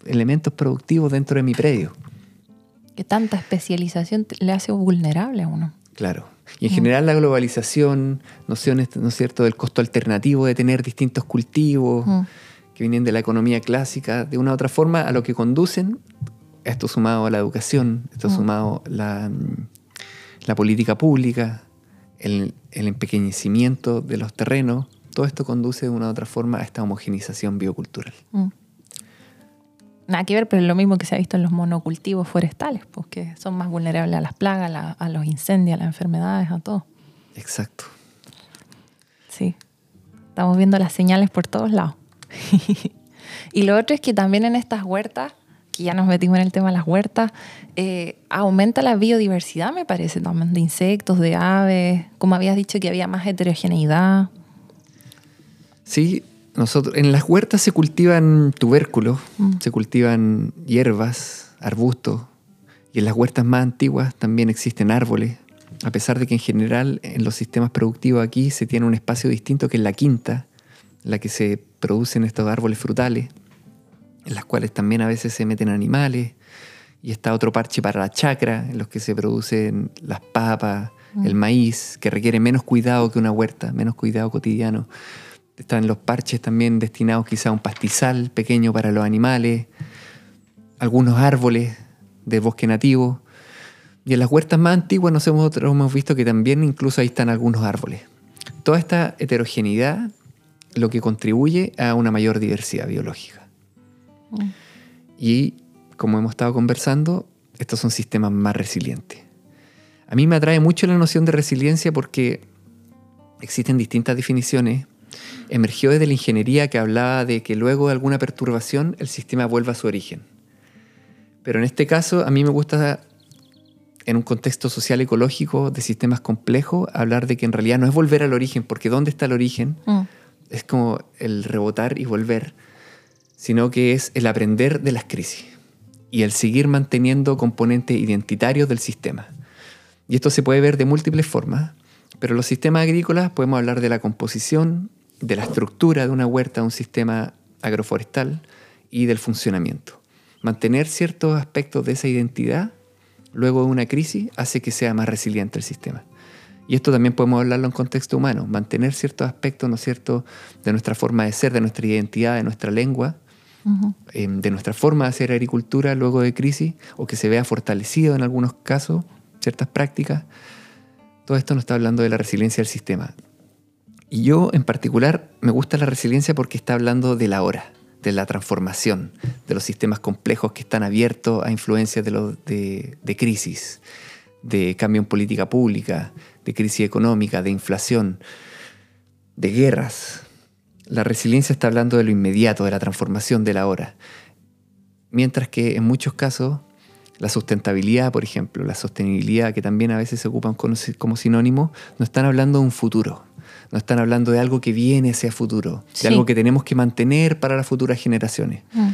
elementos productivos dentro de mi predio. Que tanta especialización le hace vulnerable a uno. Claro. Y en general la globalización, nociones, ¿no es cierto?, del costo alternativo de tener distintos cultivos mm. que vienen de la economía clásica, de una u otra forma, a lo que conducen, esto sumado a la educación, esto mm. sumado a la, la política pública, el, empequeñecimiento de los terrenos, todo esto conduce de una u otra forma a esta homogenización biocultural. Mm. Nada que ver, pero es lo mismo que se ha visto en los monocultivos forestales, porque pues, son más vulnerables a las plagas, a, los incendios, a las enfermedades, a todo. Exacto. Sí. Estamos viendo las señales por todos lados. y lo otro es que también en estas huertas que ya nos metimos en el tema de las huertas, eh, aumenta la biodiversidad, me parece, también, de insectos, de aves, como habías dicho que había más heterogeneidad. Sí, nosotros, en las huertas se cultivan tubérculos, mm. se cultivan hierbas, arbustos, y en las huertas más antiguas también existen árboles, a pesar de que en general en los sistemas productivos aquí se tiene un espacio distinto que en la quinta, en la que se producen estos árboles frutales en las cuales también a veces se meten animales, y está otro parche para la chacra, en los que se producen las papas, el mm. maíz, que requiere menos cuidado que una huerta, menos cuidado cotidiano. Están los parches también destinados quizá a un pastizal pequeño para los animales, algunos árboles del bosque nativo. Y en las huertas más antiguas nosotros hemos visto que también incluso ahí están algunos árboles. Toda esta heterogeneidad lo que contribuye a una mayor diversidad biológica. Y como hemos estado conversando, estos son sistemas más resilientes. A mí me atrae mucho la noción de resiliencia porque existen distintas definiciones. Emergió desde la ingeniería que hablaba de que luego de alguna perturbación el sistema vuelva a su origen. Pero en este caso a mí me gusta, en un contexto social ecológico de sistemas complejos, hablar de que en realidad no es volver al origen, porque ¿dónde está el origen? Mm. Es como el rebotar y volver sino que es el aprender de las crisis y el seguir manteniendo componentes identitarios del sistema. Y esto se puede ver de múltiples formas, pero los sistemas agrícolas podemos hablar de la composición, de la estructura de una huerta, de un sistema agroforestal y del funcionamiento. Mantener ciertos aspectos de esa identidad luego de una crisis hace que sea más resiliente el sistema. Y esto también podemos hablarlo en contexto humano, mantener ciertos aspectos, ¿no es cierto?, de nuestra forma de ser, de nuestra identidad, de nuestra lengua, Em, de nuestra forma de hacer agricultura luego de crisis o que se vea fortalecido en algunos casos, ciertas prácticas. Todo esto nos está hablando de la resiliencia del sistema. Y yo en particular me gusta la resiliencia porque está hablando de la hora, de la transformación, de los sistemas complejos que están abiertos a influencias de, de crisis, de cambio en política pública, de crisis económica, de inflación, de guerras, la resiliencia está hablando de lo inmediato, de la transformación de la hora. Mientras que en muchos casos la sustentabilidad, por ejemplo, la sostenibilidad, que también a veces se ocupan como sinónimo, no están hablando de un futuro, no están hablando de algo que viene hacia futuro, de algo que tenemos que mantener para las futuras generaciones, mm.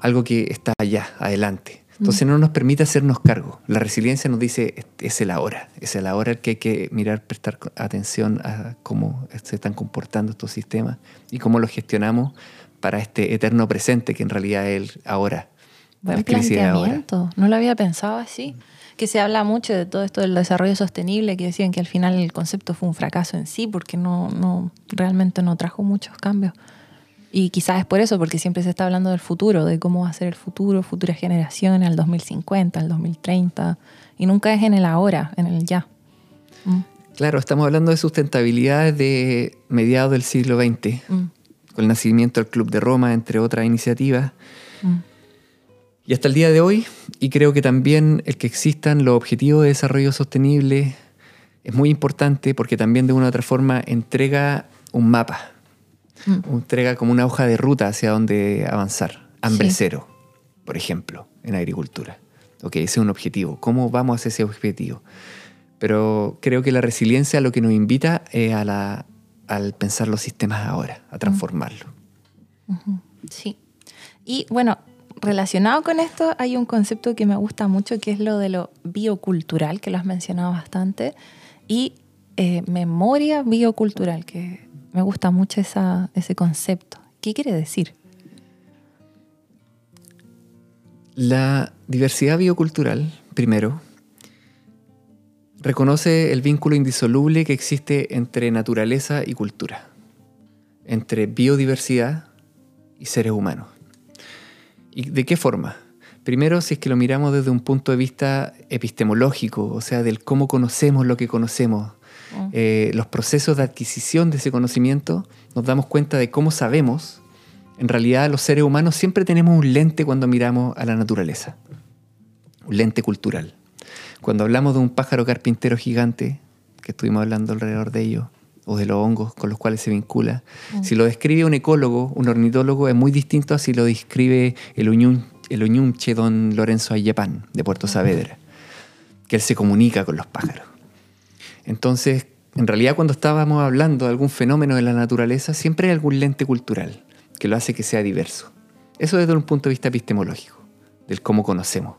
algo que está allá, adelante. Entonces no nos permite hacernos cargo. La resiliencia nos dice, es el ahora, es el ahora el que hay que mirar, prestar atención a cómo se están comportando estos sistemas y cómo los gestionamos para este eterno presente que en realidad es el ahora. Buen planteamiento, no lo había pensado así. Que se habla mucho de todo esto del desarrollo sostenible, que decían que al final el concepto fue un fracaso en sí, porque no, no realmente no trajo muchos cambios. Y quizás es por eso, porque siempre se está hablando del futuro, de cómo va a ser el futuro, futuras generaciones, al 2050, al 2030, y nunca es en el ahora, en el ya. Mm. Claro, estamos hablando de sustentabilidad de mediados del siglo XX, mm. con el nacimiento del Club de Roma, entre otras iniciativas. Mm. Y hasta el día de hoy, y creo que también el que existan los objetivos de desarrollo sostenible es muy importante porque también de una u otra forma entrega un mapa, mm. entrega como una hoja de ruta hacia dónde avanzar. Hambre cero, por ejemplo, en agricultura. Ok, ese es un objetivo. ¿Cómo vamos hacia ese objetivo? Pero creo que la resiliencia lo que nos invita es a la, al pensar los sistemas ahora, a transformarlos. Sí. Y bueno, relacionado con esto hay un concepto que me gusta mucho, que es lo de lo biocultural, que lo has mencionado bastante, y eh, memoria biocultural, que me gusta mucho ese concepto. ¿Qué quiere decir? La diversidad biocultural, primero, reconoce el vínculo indisoluble que existe entre naturaleza y cultura, entre biodiversidad y seres humanos. ¿Y de qué forma? Primero, si es que lo miramos desde un punto de vista epistemológico, o sea, del cómo conocemos lo que conocemos, mm. eh, los procesos de adquisición de ese conocimiento, nos damos cuenta de cómo sabemos. En realidad, los seres humanos siempre tenemos un lente cuando miramos a la naturaleza, un lente cultural. Cuando hablamos de un pájaro carpintero gigante, que estuvimos hablando alrededor de ello, o de los hongos con los cuales se vincula. Mm. Si lo describe un ecólogo, un ornitólogo, es muy distinto a si lo describe el, uñum, el uñumche don Lorenzo Ayepán de Puerto Saavedra, que él se comunica con los pájaros. Entonces, en realidad cuando estábamos hablando de algún fenómeno de la naturaleza, siempre hay algún lente cultural que lo hace que sea diverso. Eso desde un punto de vista epistemológico, del cómo conocemos.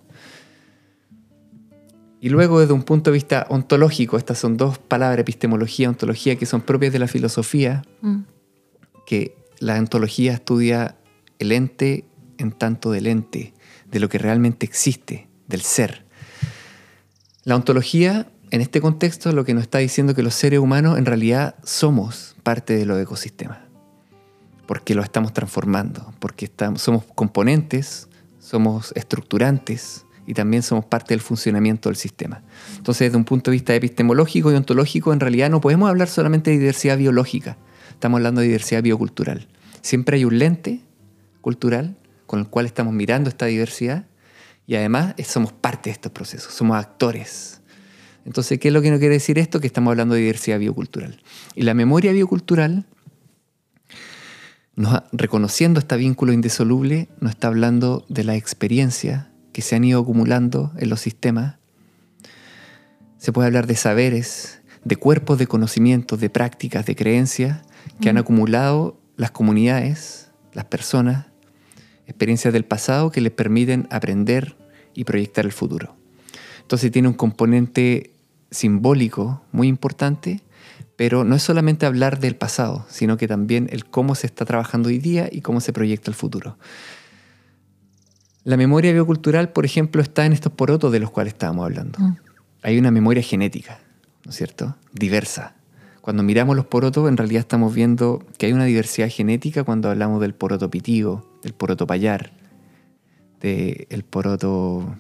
Y luego desde un punto de vista ontológico, estas son dos palabras, epistemología, ontología, que son propias de la filosofía, mm. que la ontología estudia el ente en tanto del ente, de lo que realmente existe, del ser. La ontología, en este contexto, lo que nos está diciendo que los seres humanos en realidad somos parte de los ecosistemas, porque lo estamos transformando, porque estamos, somos componentes, somos estructurantes, y también somos parte del funcionamiento del sistema. Entonces, desde un punto de vista epistemológico y ontológico, en realidad no podemos hablar solamente de diversidad biológica, estamos hablando de diversidad biocultural. Siempre hay un lente cultural con el cual estamos mirando esta diversidad y además somos parte de estos procesos, somos actores. Entonces, ¿qué es lo que nos quiere decir esto? Que estamos hablando de diversidad biocultural. Y la memoria biocultural, reconociendo este vínculo indisoluble, nos está hablando de la experiencia que se han ido acumulando en los sistemas. Se puede hablar de saberes, de cuerpos de conocimientos, de prácticas, de creencias que han acumulado las comunidades, las personas, experiencias del pasado que les permiten aprender y proyectar el futuro. Entonces tiene un componente simbólico muy importante, pero no es solamente hablar del pasado, sino que también el cómo se está trabajando hoy día y cómo se proyecta el futuro. La memoria biocultural, por ejemplo, está en estos porotos de los cuales estábamos hablando. Mm. Hay una memoria genética, ¿no es cierto? Diversa. Cuando miramos los porotos, en realidad estamos viendo que hay una diversidad genética cuando hablamos del poroto pitigo, del poroto payar, del poroto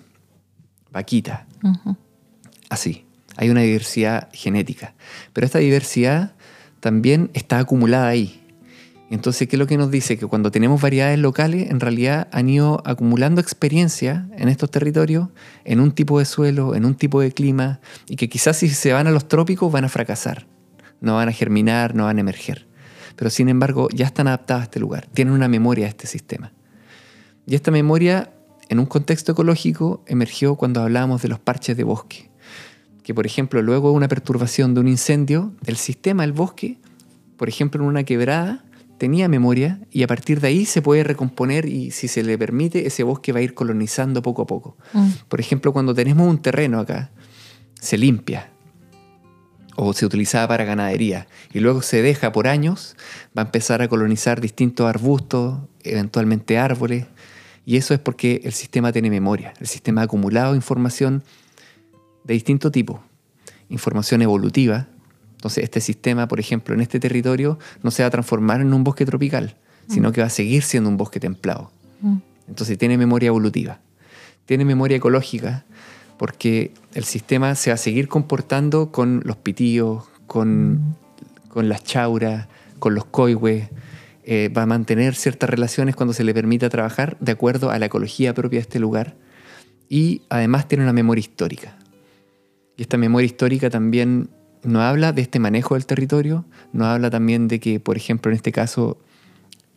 vaquita. Así. Hay una diversidad genética. Pero esta diversidad también está acumulada ahí. Entonces, ¿qué es lo que nos dice? Que cuando tenemos variedades locales, en realidad han ido acumulando experiencia en estos territorios, en un tipo de suelo, en un tipo de clima, y que quizás si se van a los trópicos van a fracasar, no van a germinar, no van a emerger. Pero sin embargo, ya están adaptados a este lugar, tienen una memoria a este sistema. Y esta memoria, en un contexto ecológico, emergió cuando hablábamos de los parches de bosque. Que, por ejemplo, luego de una perturbación de un incendio, el sistema del bosque, por ejemplo, en una quebrada, tenía memoria y a partir de ahí se puede recomponer y si se le permite, ese bosque va a ir colonizando poco a poco. Mm. Por ejemplo, cuando tenemos un terreno acá, se limpia o se utilizaba para ganadería y luego se deja por años, va a empezar a colonizar distintos arbustos, eventualmente árboles, y eso es porque el sistema tiene memoria, el sistema ha acumulado información de distinto tipo, información evolutiva, entonces, este sistema, por ejemplo, en este territorio no se va a transformar en un bosque tropical, sino que va a seguir siendo un bosque templado. Mm. Entonces tiene memoria evolutiva, tiene memoria ecológica, porque el sistema se va a seguir comportando con los pitíos, con, con las chauras, con los coihues, eh, va a mantener ciertas relaciones cuando se le permita trabajar de acuerdo a la ecología propia de este lugar y además tiene una memoria histórica. Y esta memoria histórica también nos habla de este manejo del territorio, nos habla también de que, por ejemplo, en este caso,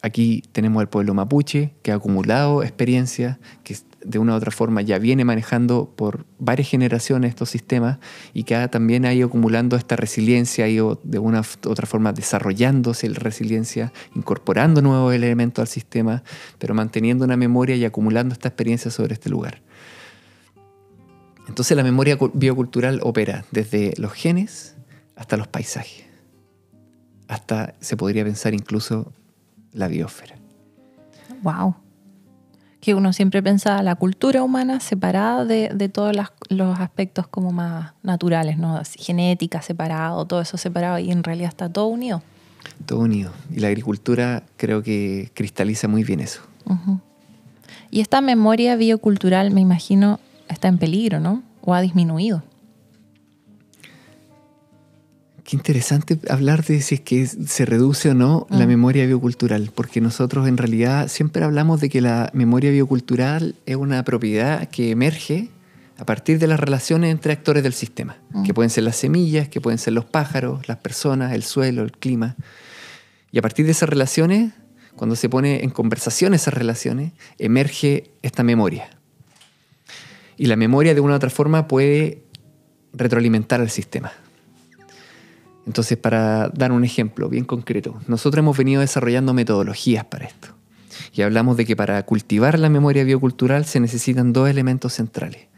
aquí tenemos al pueblo mapuche, que ha acumulado experiencia, que de una u otra forma ya viene manejando por varias generaciones estos sistemas y que también ha ido acumulando esta resiliencia, ha ido de una u otra forma desarrollándose la resiliencia, incorporando nuevos elementos al sistema, pero manteniendo una memoria y acumulando esta experiencia sobre este lugar. Entonces la memoria cu- biocultural opera desde los genes hasta los paisajes, hasta se podría pensar incluso la biosfera. Wow. Que uno siempre pensaba la cultura humana separada de, de todos las- los aspectos como más naturales, ¿no? Genética separado, todo eso separado y en realidad está todo unido. Todo unido. Y la agricultura creo que cristaliza muy bien eso. Y esta memoria biocultural, me imagino, está en peligro, ¿no? O ha disminuido. Qué interesante hablar de si es que se reduce o no la Mm. memoria biocultural, porque nosotros en realidad siempre hablamos de que la memoria biocultural es una propiedad que emerge a partir de las relaciones entre actores del sistema, Mm. que pueden ser las semillas, que pueden ser los pájaros, las personas, el suelo, el clima. Y a partir de esas relaciones, cuando se pone en conversación esas relaciones, emerge esta memoria. Y la memoria de una u otra forma puede retroalimentar al sistema. Entonces, para dar un ejemplo bien concreto, nosotros hemos venido desarrollando metodologías para esto. Y hablamos de que para cultivar la memoria biocultural se necesitan dos elementos centrales.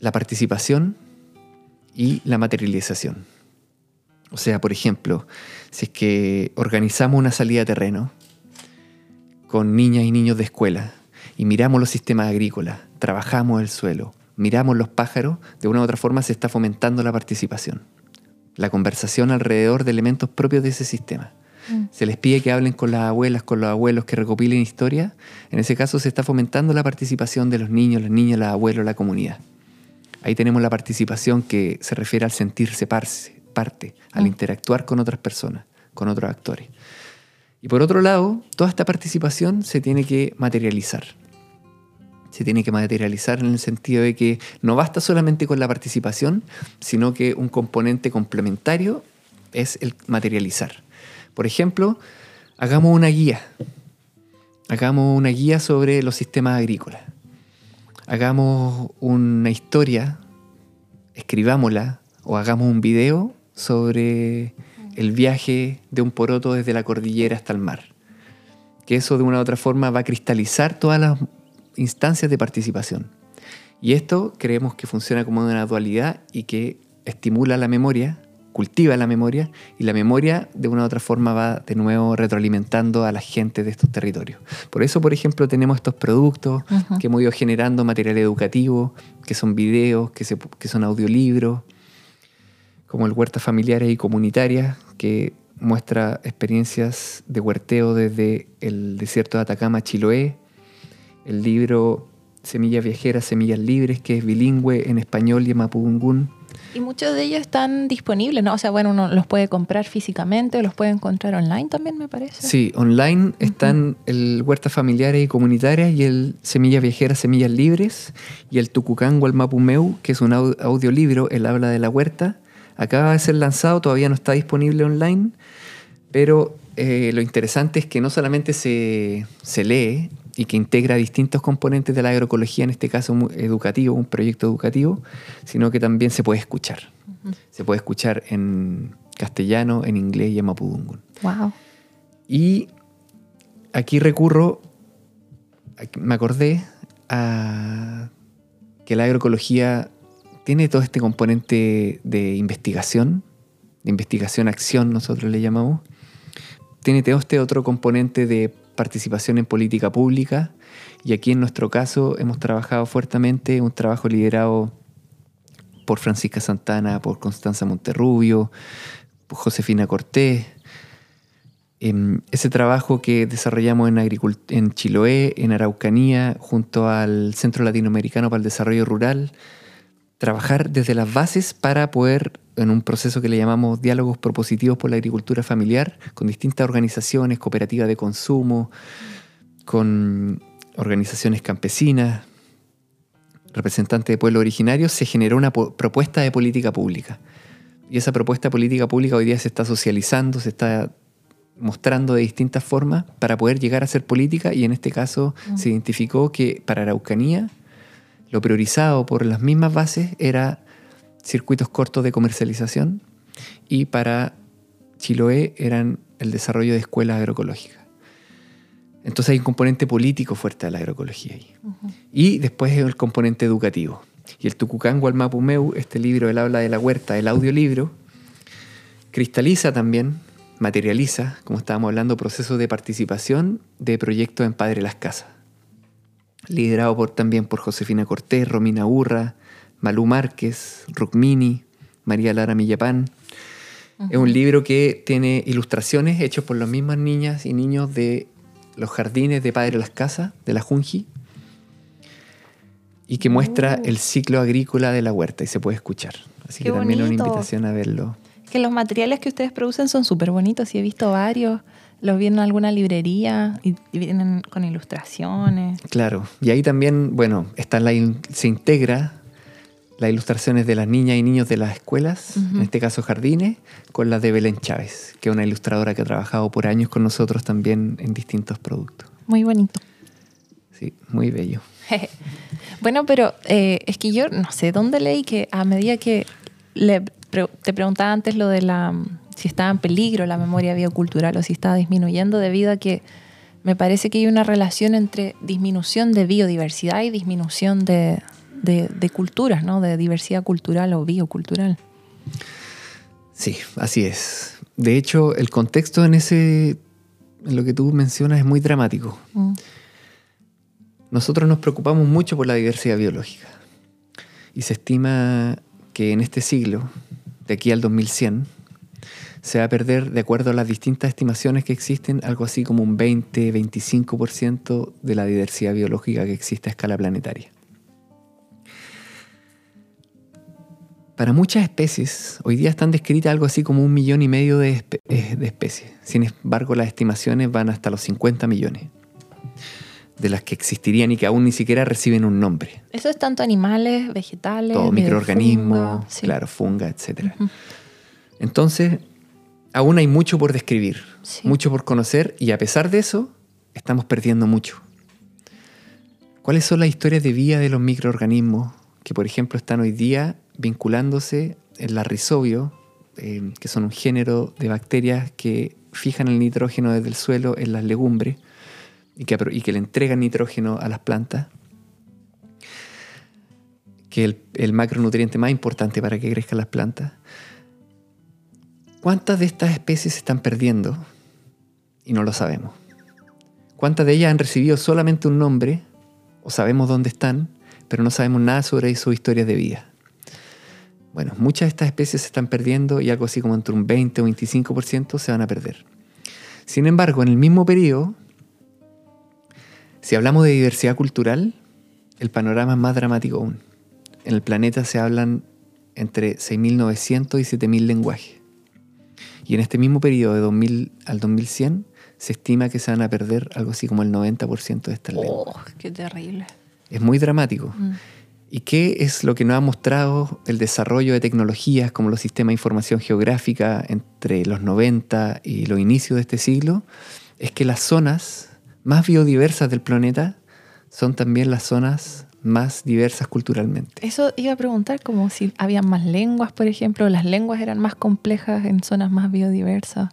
La participación y la materialización. O sea, por ejemplo, si es que organizamos una salida a terreno con niñas y niños de escuela y miramos los sistemas agrícolas, trabajamos el suelo, miramos los pájaros, de una u otra forma se está fomentando la participación la conversación alrededor de elementos propios de ese sistema. Mm. Se les pide que hablen con las abuelas, con los abuelos, que recopilen historia. En ese caso se está fomentando la participación de los niños, las niñas, los abuelos, la comunidad. Ahí tenemos la participación que se refiere al sentirse parce- parte, al Mm. interactuar con otras personas, con otros actores. Y por otro lado, toda esta participación se tiene que materializar. Se tiene que materializar en el sentido de que no basta solamente con la participación, sino que un componente complementario es el materializar. Por ejemplo, hagamos una guía. Hagamos una guía sobre los sistemas agrícolas. Hagamos una historia, escribámosla o hagamos un video sobre el viaje de un poroto desde la cordillera hasta el mar. Que eso de una u otra forma va a cristalizar todas las instancias de participación. Y esto creemos que funciona como una dualidad y que estimula la memoria, cultiva la memoria y la memoria de una u otra forma va de nuevo retroalimentando a la gente de estos territorios. Por eso, por ejemplo, tenemos estos productos que hemos ido generando material educativo, que son videos, que, se- que son audiolibros, como el Huertas Familiares y Comunitarias, que muestra experiencias de huerteo desde el desierto de Atacama Chiloé, el libro Semillas Viajeras, Semillas Libres, que es bilingüe en español y en mapudungún. Y muchos de ellos están disponibles, ¿no? O sea, bueno, uno los puede comprar físicamente o los puede encontrar online también, me parece. Sí, online están el Huertas Familiares y Comunitarias y el Semillas Viajeras, Semillas Libres y el Tucucán Mapumeu, que es un au- audiolibro, el habla de la huerta. Acaba de ser lanzado, todavía no está disponible online, pero eh, lo interesante es que no solamente se, se lee y que integra distintos componentes de la agroecología, en este caso educativo, un proyecto educativo, sino que también se puede escuchar. Se puede escuchar en castellano, en inglés y en mapudungun. Wow. Y aquí recurro, aquí me acordé a que la agroecología tiene todo este componente de investigación, de investigación-acción nosotros le llamamos. Tiene todo este otro componente de participación en política pública. Y aquí en nuestro caso hemos trabajado fuertemente, un trabajo liderado por Francisca Santana, por Constanza Monterrubio, por Josefina Cortés, Em, ese trabajo que desarrollamos en, en Chiloé, en Araucanía, junto al Centro Latinoamericano para el Desarrollo Rural, trabajar desde las bases para poder, en un proceso que le llamamos diálogos propositivos por la agricultura familiar, con distintas organizaciones, cooperativas de consumo, con organizaciones campesinas, representantes de pueblos originarios, se generó una propuesta de política pública. Y esa propuesta de política pública hoy día se está socializando, se está mostrando de distintas formas para poder llegar a ser política y en este caso mm. se identificó que para Araucanía lo priorizado por las mismas bases era circuitos cortos de comercialización y para Chiloé eran el desarrollo de escuelas agroecológicas. Entonces hay un componente político fuerte de la agroecología ahí. Y después el componente educativo. Y el Tucucán Gualmapumeu, este libro, el habla de la huerta, el audiolibro, cristaliza también, materializa, como estábamos hablando, procesos de participación de proyectos en Padre Las Casas liderado por, también por Josefina Cortés, Romina Urra, Malú Márquez, Rukmini, María Lara Millapán. Es un libro que tiene ilustraciones hechas por las mismas niñas y niños de los jardines de Padre Las Casas, de la Junji, y que muestra oh. el ciclo agrícola de la huerta y se puede escuchar. Así que también una invitación a verlo. Que los materiales que ustedes producen son súper bonitos y he visto varios. ¿Los vi en alguna librería y, vienen con ilustraciones? Claro, y ahí también, bueno, está la, se integra las ilustraciones de las niñas y niños de las escuelas, en este caso jardines, con las de Belén Chávez, que es una ilustradora que ha trabajado por años con nosotros también en distintos productos. Muy bonito. Sí, muy bello. bueno, pero eh, es que yo no sé dónde leí que a medida que te preguntaba antes lo de la si estaba en peligro la memoria biocultural o si estaba disminuyendo debido a que me parece que hay una relación entre disminución de biodiversidad y disminución de, culturas, ¿no? de diversidad cultural o biocultural. Sí, así es. De hecho, el contexto en ese, en lo que tú mencionas, es muy dramático. Mm. Nosotros nos preocupamos mucho por la diversidad biológica y se estima que en este siglo, de aquí al 2100, se va a perder, de acuerdo a las distintas estimaciones que existen, algo así como un 20-25% de la diversidad biológica que existe a escala planetaria. Para muchas especies, hoy día están descritas algo así como un millón y medio de, eh, de especies. Sin embargo, las estimaciones van hasta los 50 millones de las que existirían y que aún ni siquiera reciben un nombre. Eso es tanto animales, vegetales, todo microorganismos, claro, funga, etc. Entonces, aún hay mucho por describir, mucho por conocer y a pesar de eso, estamos perdiendo mucho. ¿Cuáles son las historias de vida de los microorganismos que, por ejemplo, están hoy día vinculándose en la rizobio, eh, que son un género de bacterias que fijan el nitrógeno desde el suelo en las legumbres y que, le entregan nitrógeno a las plantas? que el, el macronutriente más importante para que crezcan las plantas. ¿Cuántas de estas especies se están perdiendo? Y no lo sabemos. ¿Cuántas de ellas han recibido solamente un nombre o sabemos dónde están, pero no sabemos nada sobre su historia de vida? Bueno, muchas de estas especies se están perdiendo y algo así como entre un 20 o 25% se van a perder. Sin embargo, en el mismo periodo, si hablamos de diversidad cultural, el panorama es más dramático aún. En el planeta se hablan entre 6.900 y 7.000 lenguajes. Y en este mismo periodo de 2000 al 2100 se estima que se van a perder algo así como el 90% de estas lenguas. Oh, ¡Qué terrible! Es muy dramático. Mm. ¿Y qué es lo que nos ha mostrado el desarrollo de tecnologías como los sistemas de información geográfica entre los 90 y los inicios de este siglo? Es que las zonas más biodiversas del planeta son también las zonas más diversas culturalmente. Eso iba a preguntar como si había más lenguas, por ejemplo, las lenguas eran más complejas en zonas más biodiversas.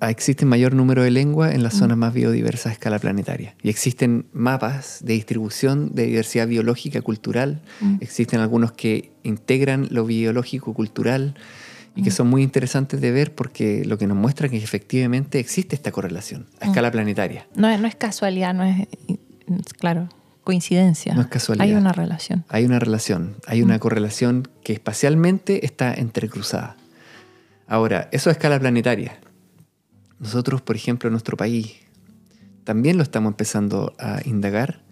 Existe mayor número de lenguas en las mm. zonas más biodiversas a escala planetaria. Y existen mapas de distribución de diversidad biológica cultural. Mm. Existen algunos que integran lo biológico cultural y que mm. son muy interesantes de ver porque lo que nos muestra es que efectivamente existe esta correlación a escala planetaria. No, no es casualidad, no es, claro, coincidencia. No es casualidad. Hay una relación. Hay una relación. Hay una correlación que espacialmente está entrecruzada. Ahora, eso a escala planetaria. Nosotros, por ejemplo, en nuestro país, también lo estamos empezando a indagar.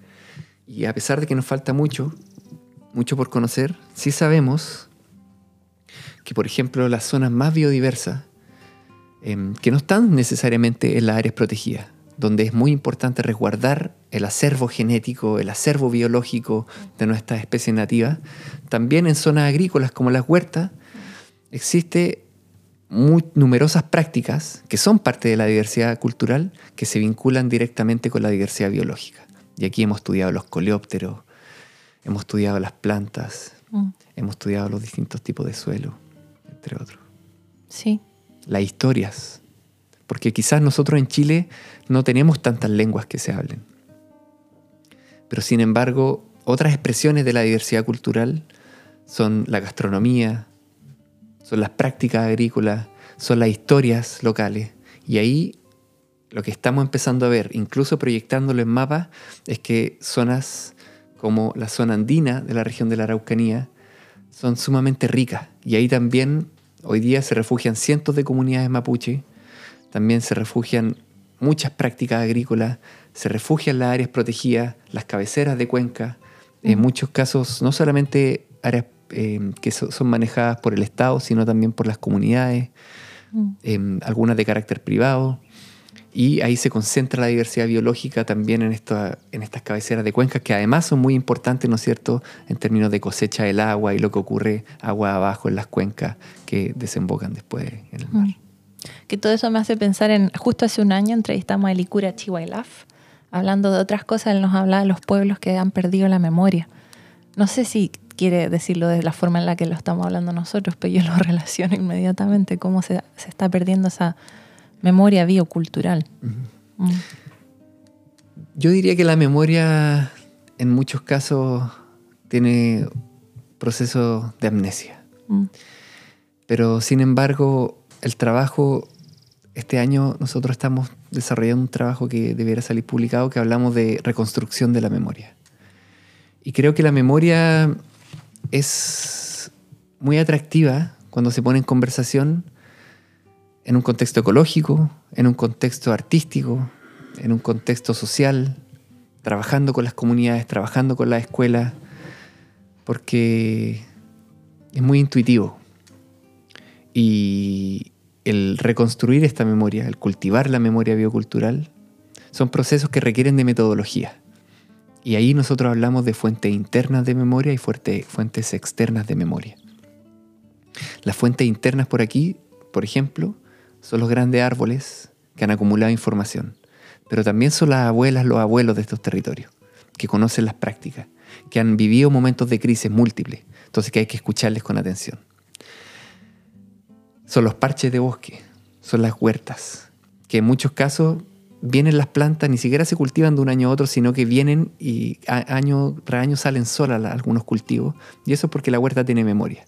Y a pesar de que nos falta mucho, mucho por conocer, sí sabemos que, por ejemplo, las zonas más biodiversas, em, que no están necesariamente en las áreas protegidas, donde es muy importante resguardar el acervo genético, el acervo biológico de nuestras especies nativas, también en zonas agrícolas como las huertas, existe muy numerosas prácticas que son parte de la diversidad cultural que se vinculan directamente con la diversidad biológica. Y aquí hemos estudiado los coleópteros, hemos estudiado las plantas, mm. hemos estudiado los distintos tipos de suelo, entre otros. Sí. Las historias, porque quizás nosotros en Chile no tenemos tantas lenguas que se hablen. Pero sin embargo, otras expresiones de la diversidad cultural son la gastronomía, son las prácticas agrícolas, son las historias locales. Y ahí lo que estamos empezando a ver, incluso proyectándolo en mapas, es que zonas como la zona andina de la región de la Araucanía son sumamente ricas. Y ahí también hoy día se refugian cientos de comunidades mapuche, también se refugian muchas prácticas agrícolas, se refugian las áreas protegidas, las cabeceras de cuenca, en muchos casos no solamente áreas eh, que son manejadas por el Estado, sino también por las comunidades, mm. em, algunas de carácter privado. Y ahí se concentra la diversidad biológica también en, en estas cabeceras de cuencas, que además son muy importantes, ¿no es cierto?, en términos de cosecha del agua y lo que ocurre agua abajo en las cuencas que desembocan después en el mar. Mm. Que todo eso me hace pensar en, justo hace un año entrevistamos a Elicura Chihuailaf, hablando de otras cosas, él nos hablaba de los pueblos que han perdido la memoria. No sé si quiere decirlo de la forma en la que lo estamos hablando nosotros, pero yo lo relaciono inmediatamente, cómo se, está perdiendo esa memoria biocultural. Mm. Yo diría que la memoria en muchos casos tiene proceso de amnesia. Mm. Pero sin embargo, el trabajo, este año nosotros estamos desarrollando un trabajo que debiera salir publicado que hablamos de reconstrucción de la memoria. Y creo que la memoria es muy atractiva cuando se pone en conversación en un contexto ecológico, en un contexto artístico, en un contexto social, trabajando con las comunidades, trabajando con la escuela, porque es muy intuitivo. Y el reconstruir esta memoria, el cultivar la memoria biocultural, son procesos que requieren de metodología. Y ahí nosotros hablamos de fuentes internas de memoria y fuentes externas de memoria. Las fuentes internas por aquí, por ejemplo, son los grandes árboles que han acumulado información, pero también son las abuelas, los abuelos de estos territorios, que conocen las prácticas, que han vivido momentos de crisis múltiples, entonces que hay que escucharles con atención. Son los parches de bosque, son las huertas, que en muchos casos vienen las plantas, ni siquiera se cultivan de un año a otro, sino que vienen y año tras año salen solas algunos cultivos. Y eso es porque la huerta tiene memoria.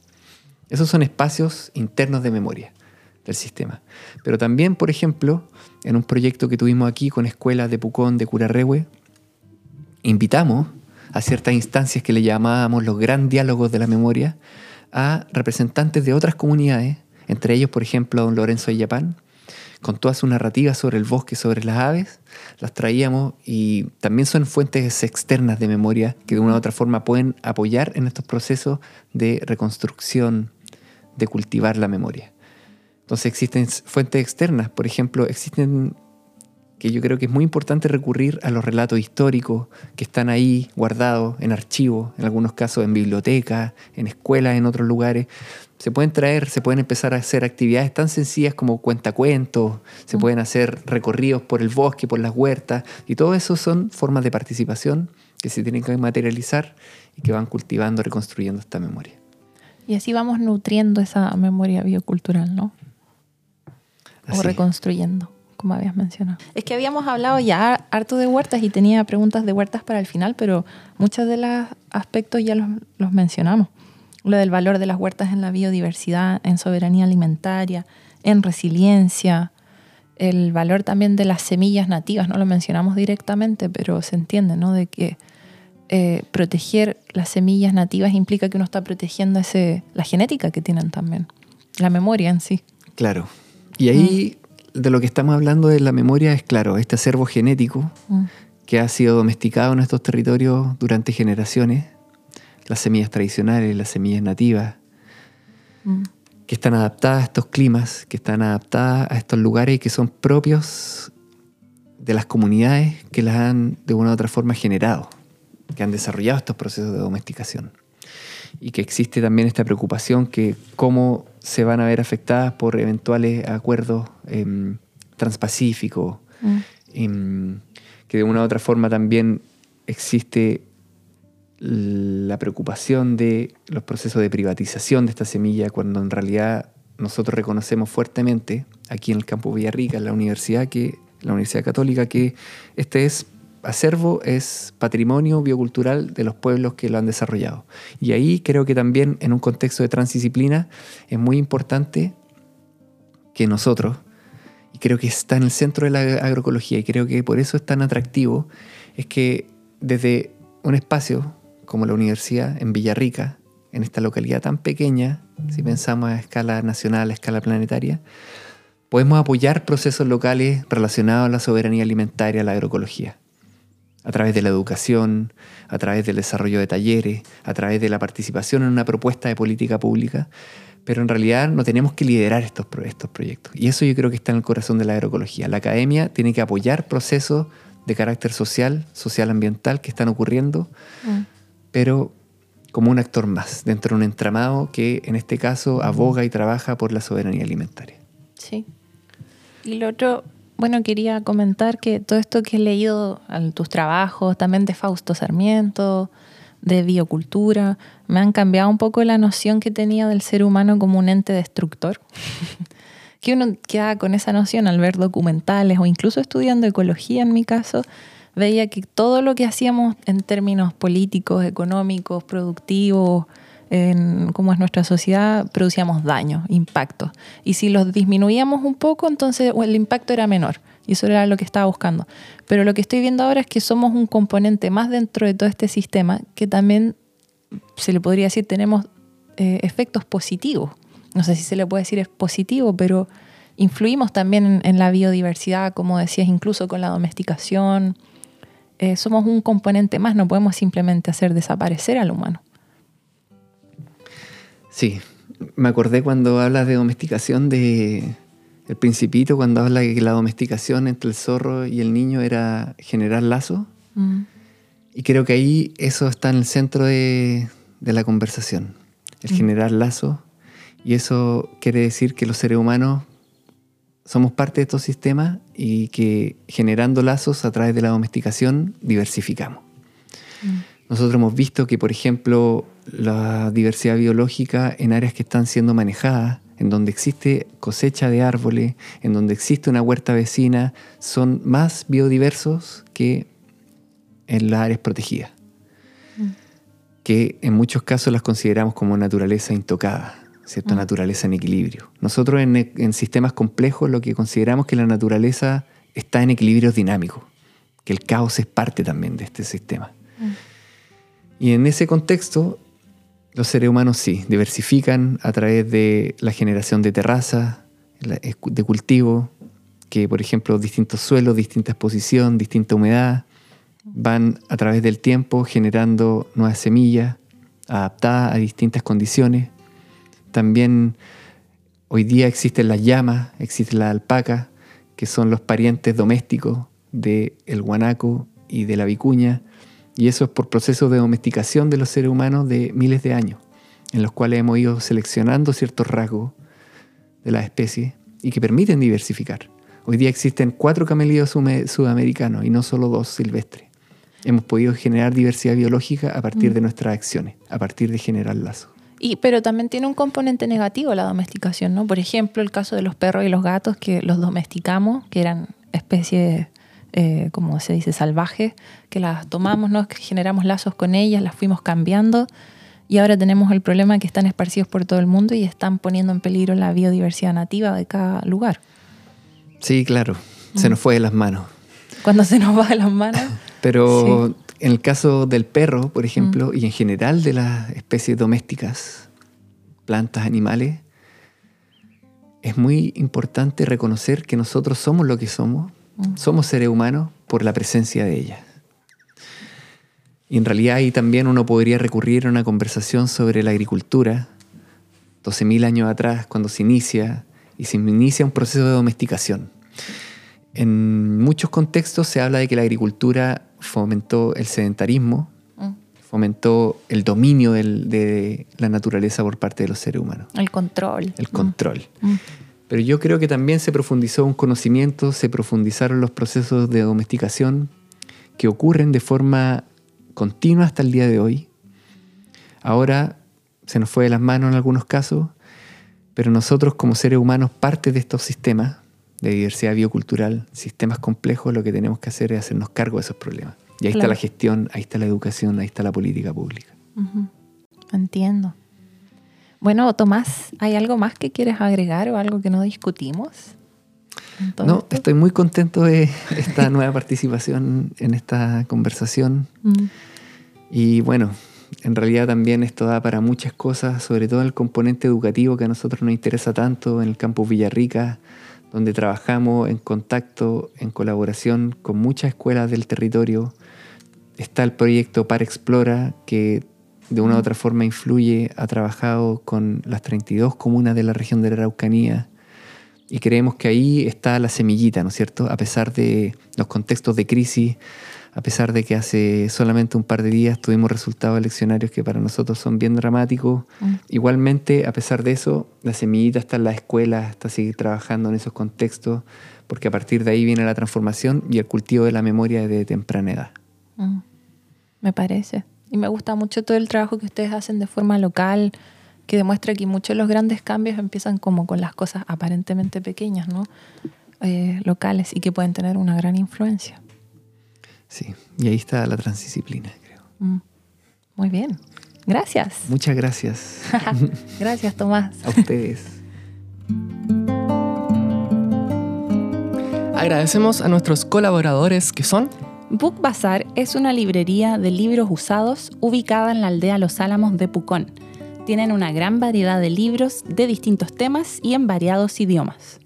Esos son espacios internos de memoria del sistema. Pero también, por ejemplo, en un proyecto que tuvimos aquí con escuelas de Pucón, de Curarrehue, invitamos a ciertas instancias que le llamábamos los gran diálogos de la memoria a representantes de otras comunidades, entre ellos, por ejemplo, don Lorenzo Yapán, con toda su narrativa sobre el bosque, sobre las aves, las traíamos y también son fuentes externas de memoria que de una u otra forma pueden apoyar en estos procesos de reconstrucción, de cultivar la memoria. Entonces existen fuentes externas, por ejemplo, existen que yo creo que es muy importante recurrir a los relatos históricos que están ahí guardados en archivos, en algunos casos en bibliotecas, en escuelas, en otros lugares, se pueden traer, se pueden empezar a hacer actividades tan sencillas como cuentacuentos, se mm. pueden hacer recorridos por el bosque, por las huertas, y todo eso son formas de participación que se tienen que materializar y que van cultivando, reconstruyendo esta memoria. Y así vamos nutriendo esa memoria biocultural, ¿no? O reconstruyendo, como habías mencionado. Es que habíamos hablado ya harto de huertas y tenía preguntas de huertas para el final, pero muchos de los aspectos ya los, los mencionamos lo del valor de las huertas en la biodiversidad, en soberanía alimentaria, en resiliencia, el valor también de las semillas nativas, no lo mencionamos directamente, pero se entiende, ¿no? De que eh, proteger las semillas nativas implica que uno está protegiendo ese, la genética que tienen también, la memoria en sí. Claro. Y ahí de lo que estamos hablando de la memoria es, claro, este acervo genético Mm. que ha sido domesticado en estos territorios durante generaciones, las semillas tradicionales, las semillas nativas, Mm. que están adaptadas a estos climas, que están adaptadas a estos lugares y que son propios de las comunidades que las han de una u otra forma generado, que han desarrollado estos procesos de domesticación. Y que existe también esta preocupación que cómo se van a ver afectadas por eventuales acuerdos em, transpacíficos, Mm. em, que de una u otra forma también existe la preocupación de los procesos de privatización de esta semilla, cuando en realidad nosotros reconocemos fuertemente aquí en el campo Villarrica, en la universidad, que, la Universidad Católica, que este es acervo, es patrimonio biocultural de los pueblos que lo han desarrollado. Y ahí creo que también en un contexto de transdisciplina es muy importante que nosotros, y creo que está en el centro de la agroecología, y creo que por eso es tan atractivo, es que desde un espacio como la universidad en Villarrica, en esta localidad tan pequeña, si pensamos a escala nacional, a escala planetaria, podemos apoyar procesos locales relacionados a la soberanía alimentaria, a la agroecología, a través de la educación, a través del desarrollo de talleres, a través de la participación en una propuesta de política pública, pero en realidad no tenemos que liderar estos, pro- estos proyectos. Y eso yo creo que está en el corazón de la agroecología. La academia tiene que apoyar procesos de carácter social, social ambiental que están ocurriendo, Mm. pero como un actor más dentro de un entramado que en este caso aboga y trabaja por la soberanía alimentaria. Sí. Y lo otro, bueno, quería comentar que todo esto que he leído en tus trabajos, también de Fausto Sarmiento, de biocultura, me han cambiado un poco la noción que tenía del ser humano como un ente destructor. que uno queda con esa noción al ver documentales o incluso estudiando ecología en mi caso, veía que todo lo que hacíamos en términos políticos, económicos, productivos, en cómo es nuestra sociedad, producíamos daño, impacto. Y si los disminuíamos un poco, entonces el impacto era menor. Y eso era lo que estaba buscando. Pero lo que estoy viendo ahora es que somos un componente más dentro de todo este sistema que también, se le podría decir, tenemos eh, efectos positivos. No sé si se le puede decir es positivo, pero influimos también en, en la biodiversidad, como decías, incluso con la domesticación. Eh, somos un componente más, no podemos simplemente hacer desaparecer al humano. Sí, me acordé cuando hablas de domesticación de El Principito, cuando habla de que la domesticación entre el zorro y el niño era generar lazos. Mm. Y creo que ahí eso está en el centro de, de la conversación, el Mm. generar lazos. Y eso quiere decir que los seres humanos somos parte de estos sistemas y que generando lazos a través de la domesticación diversificamos. Mm. Nosotros hemos visto que, por ejemplo, la diversidad biológica en áreas que están siendo manejadas, en donde existe cosecha de árboles, en donde existe una huerta vecina, son más biodiversos que en las áreas protegidas, Mm. que en muchos casos las consideramos como naturaleza intocada, ¿cierto? Mm. Naturaleza en equilibrio. Nosotros en, en sistemas complejos lo que consideramos que la naturaleza está en equilibrios dinámicos, que el caos es parte también de este sistema. Mm. Y en ese contexto, los seres humanos sí, diversifican a través de la generación de terrazas, de cultivo, que por ejemplo distintos suelos, distinta exposición, distinta humedad, van a través del tiempo generando nuevas semillas adaptadas a distintas condiciones. También hoy día existen las llamas, existe la alpaca, que son los parientes domésticos del guanaco y de la vicuña, y eso es por procesos de domesticación de los seres humanos de miles de años, en los cuales hemos ido seleccionando ciertos rasgos de las especies y que permiten diversificar. Hoy día existen cuatro camelídeos sudamericanos y no solo dos silvestres. Hemos podido generar diversidad biológica a partir Mm. de nuestras acciones, a partir de generar lazos. Y, pero también tiene un componente negativo la domesticación, ¿no? Por ejemplo, el caso de los perros y los gatos que los domesticamos, que eran especies, eh, como se dice, salvajes, que las tomamos, ¿no? Que generamos lazos con ellas, las fuimos cambiando y ahora tenemos el problema que están esparcidos por todo el mundo y están poniendo en peligro la biodiversidad nativa de cada lugar. Sí, claro, se Mm. nos fue de las manos. Cuando se nos va de las manos. Pero en el caso del perro, por Mm. ejemplo, y en general de las especies domésticas, plantas, animales, es muy importante reconocer que nosotros somos lo que somos, mm. Somos seres humanos por la presencia de ellas. Y en realidad ahí también uno podría recurrir a una conversación sobre la agricultura, 12.000 años atrás, cuando se inicia, y se inicia un proceso de domesticación. En muchos contextos se habla de que la agricultura fomentó el sedentarismo, mm. fomentó el dominio de la naturaleza por parte de los seres humanos. El control. El control. Mm. Pero yo creo que también se profundizó un conocimiento, se profundizaron los procesos de domesticación que ocurren de forma continua hasta el día de hoy. Ahora se nos fue de las manos en algunos casos, pero nosotros como seres humanos, parte de estos sistemas, de diversidad biocultural, sistemas complejos, lo que tenemos que hacer es hacernos cargo de esos problemas. Y ahí está la gestión, ahí está la educación, ahí está la política pública. Entiendo. Bueno, Tomás, ¿hay algo más que quieres agregar o algo que no discutimos? No, estoy muy contento de esta nueva participación en esta conversación. Mm. Y bueno, en realidad también esto da para muchas cosas, sobre todo el componente educativo que a nosotros nos interesa tanto en el campus Villarrica, donde trabajamos en contacto, en colaboración con muchas escuelas del territorio. Está el proyecto Par Explora, que de una u otra forma influye, ha trabajado con las 32 comunas de la región de la Araucanía. Y creemos que ahí está la semillita, ¿no es cierto? A pesar de los contextos de crisis, a pesar de que hace solamente un par de días tuvimos resultados eleccionarios que para nosotros son bien dramáticos. Mm. Igualmente, a pesar de eso, la semillita está en las escuelas, está seguir trabajando en esos contextos, porque a partir de ahí viene la transformación y el cultivo de la memoria de temprana edad. Mm. Me parece. Y me gusta mucho todo el trabajo que ustedes hacen de forma local, que demuestra que muchos de los grandes cambios empiezan como con las cosas aparentemente pequeñas, ¿no? Eh, locales y que pueden tener una gran influencia. Sí, y ahí está la transdisciplina, creo. Mm. Muy bien. Gracias. Muchas gracias. gracias, Tomás. A ustedes. Agradecemos a nuestros colaboradores que son Book Bazar es una librería de libros usados ubicada en la aldea Los Álamos de Pucón. Tienen una gran variedad de libros de distintos temas y en variados idiomas.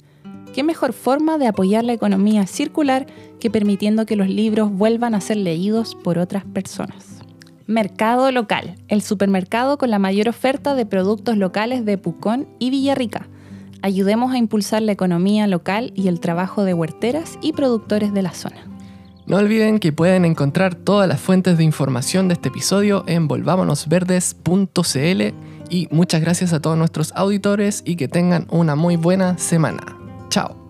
¿Qué mejor forma de apoyar la economía circular que permitiendo que los libros vuelvan a ser leídos por otras personas? Mercado Local, el supermercado con la mayor oferta de productos locales de Pucón y Villarrica. Ayudemos a impulsar la economía local y el trabajo de huerteras y productores de la zona. No olviden que pueden encontrar todas las fuentes de información de este episodio en volvámonosverdes.cl y muchas gracias a todos nuestros auditores y que tengan una muy buena semana. Chao.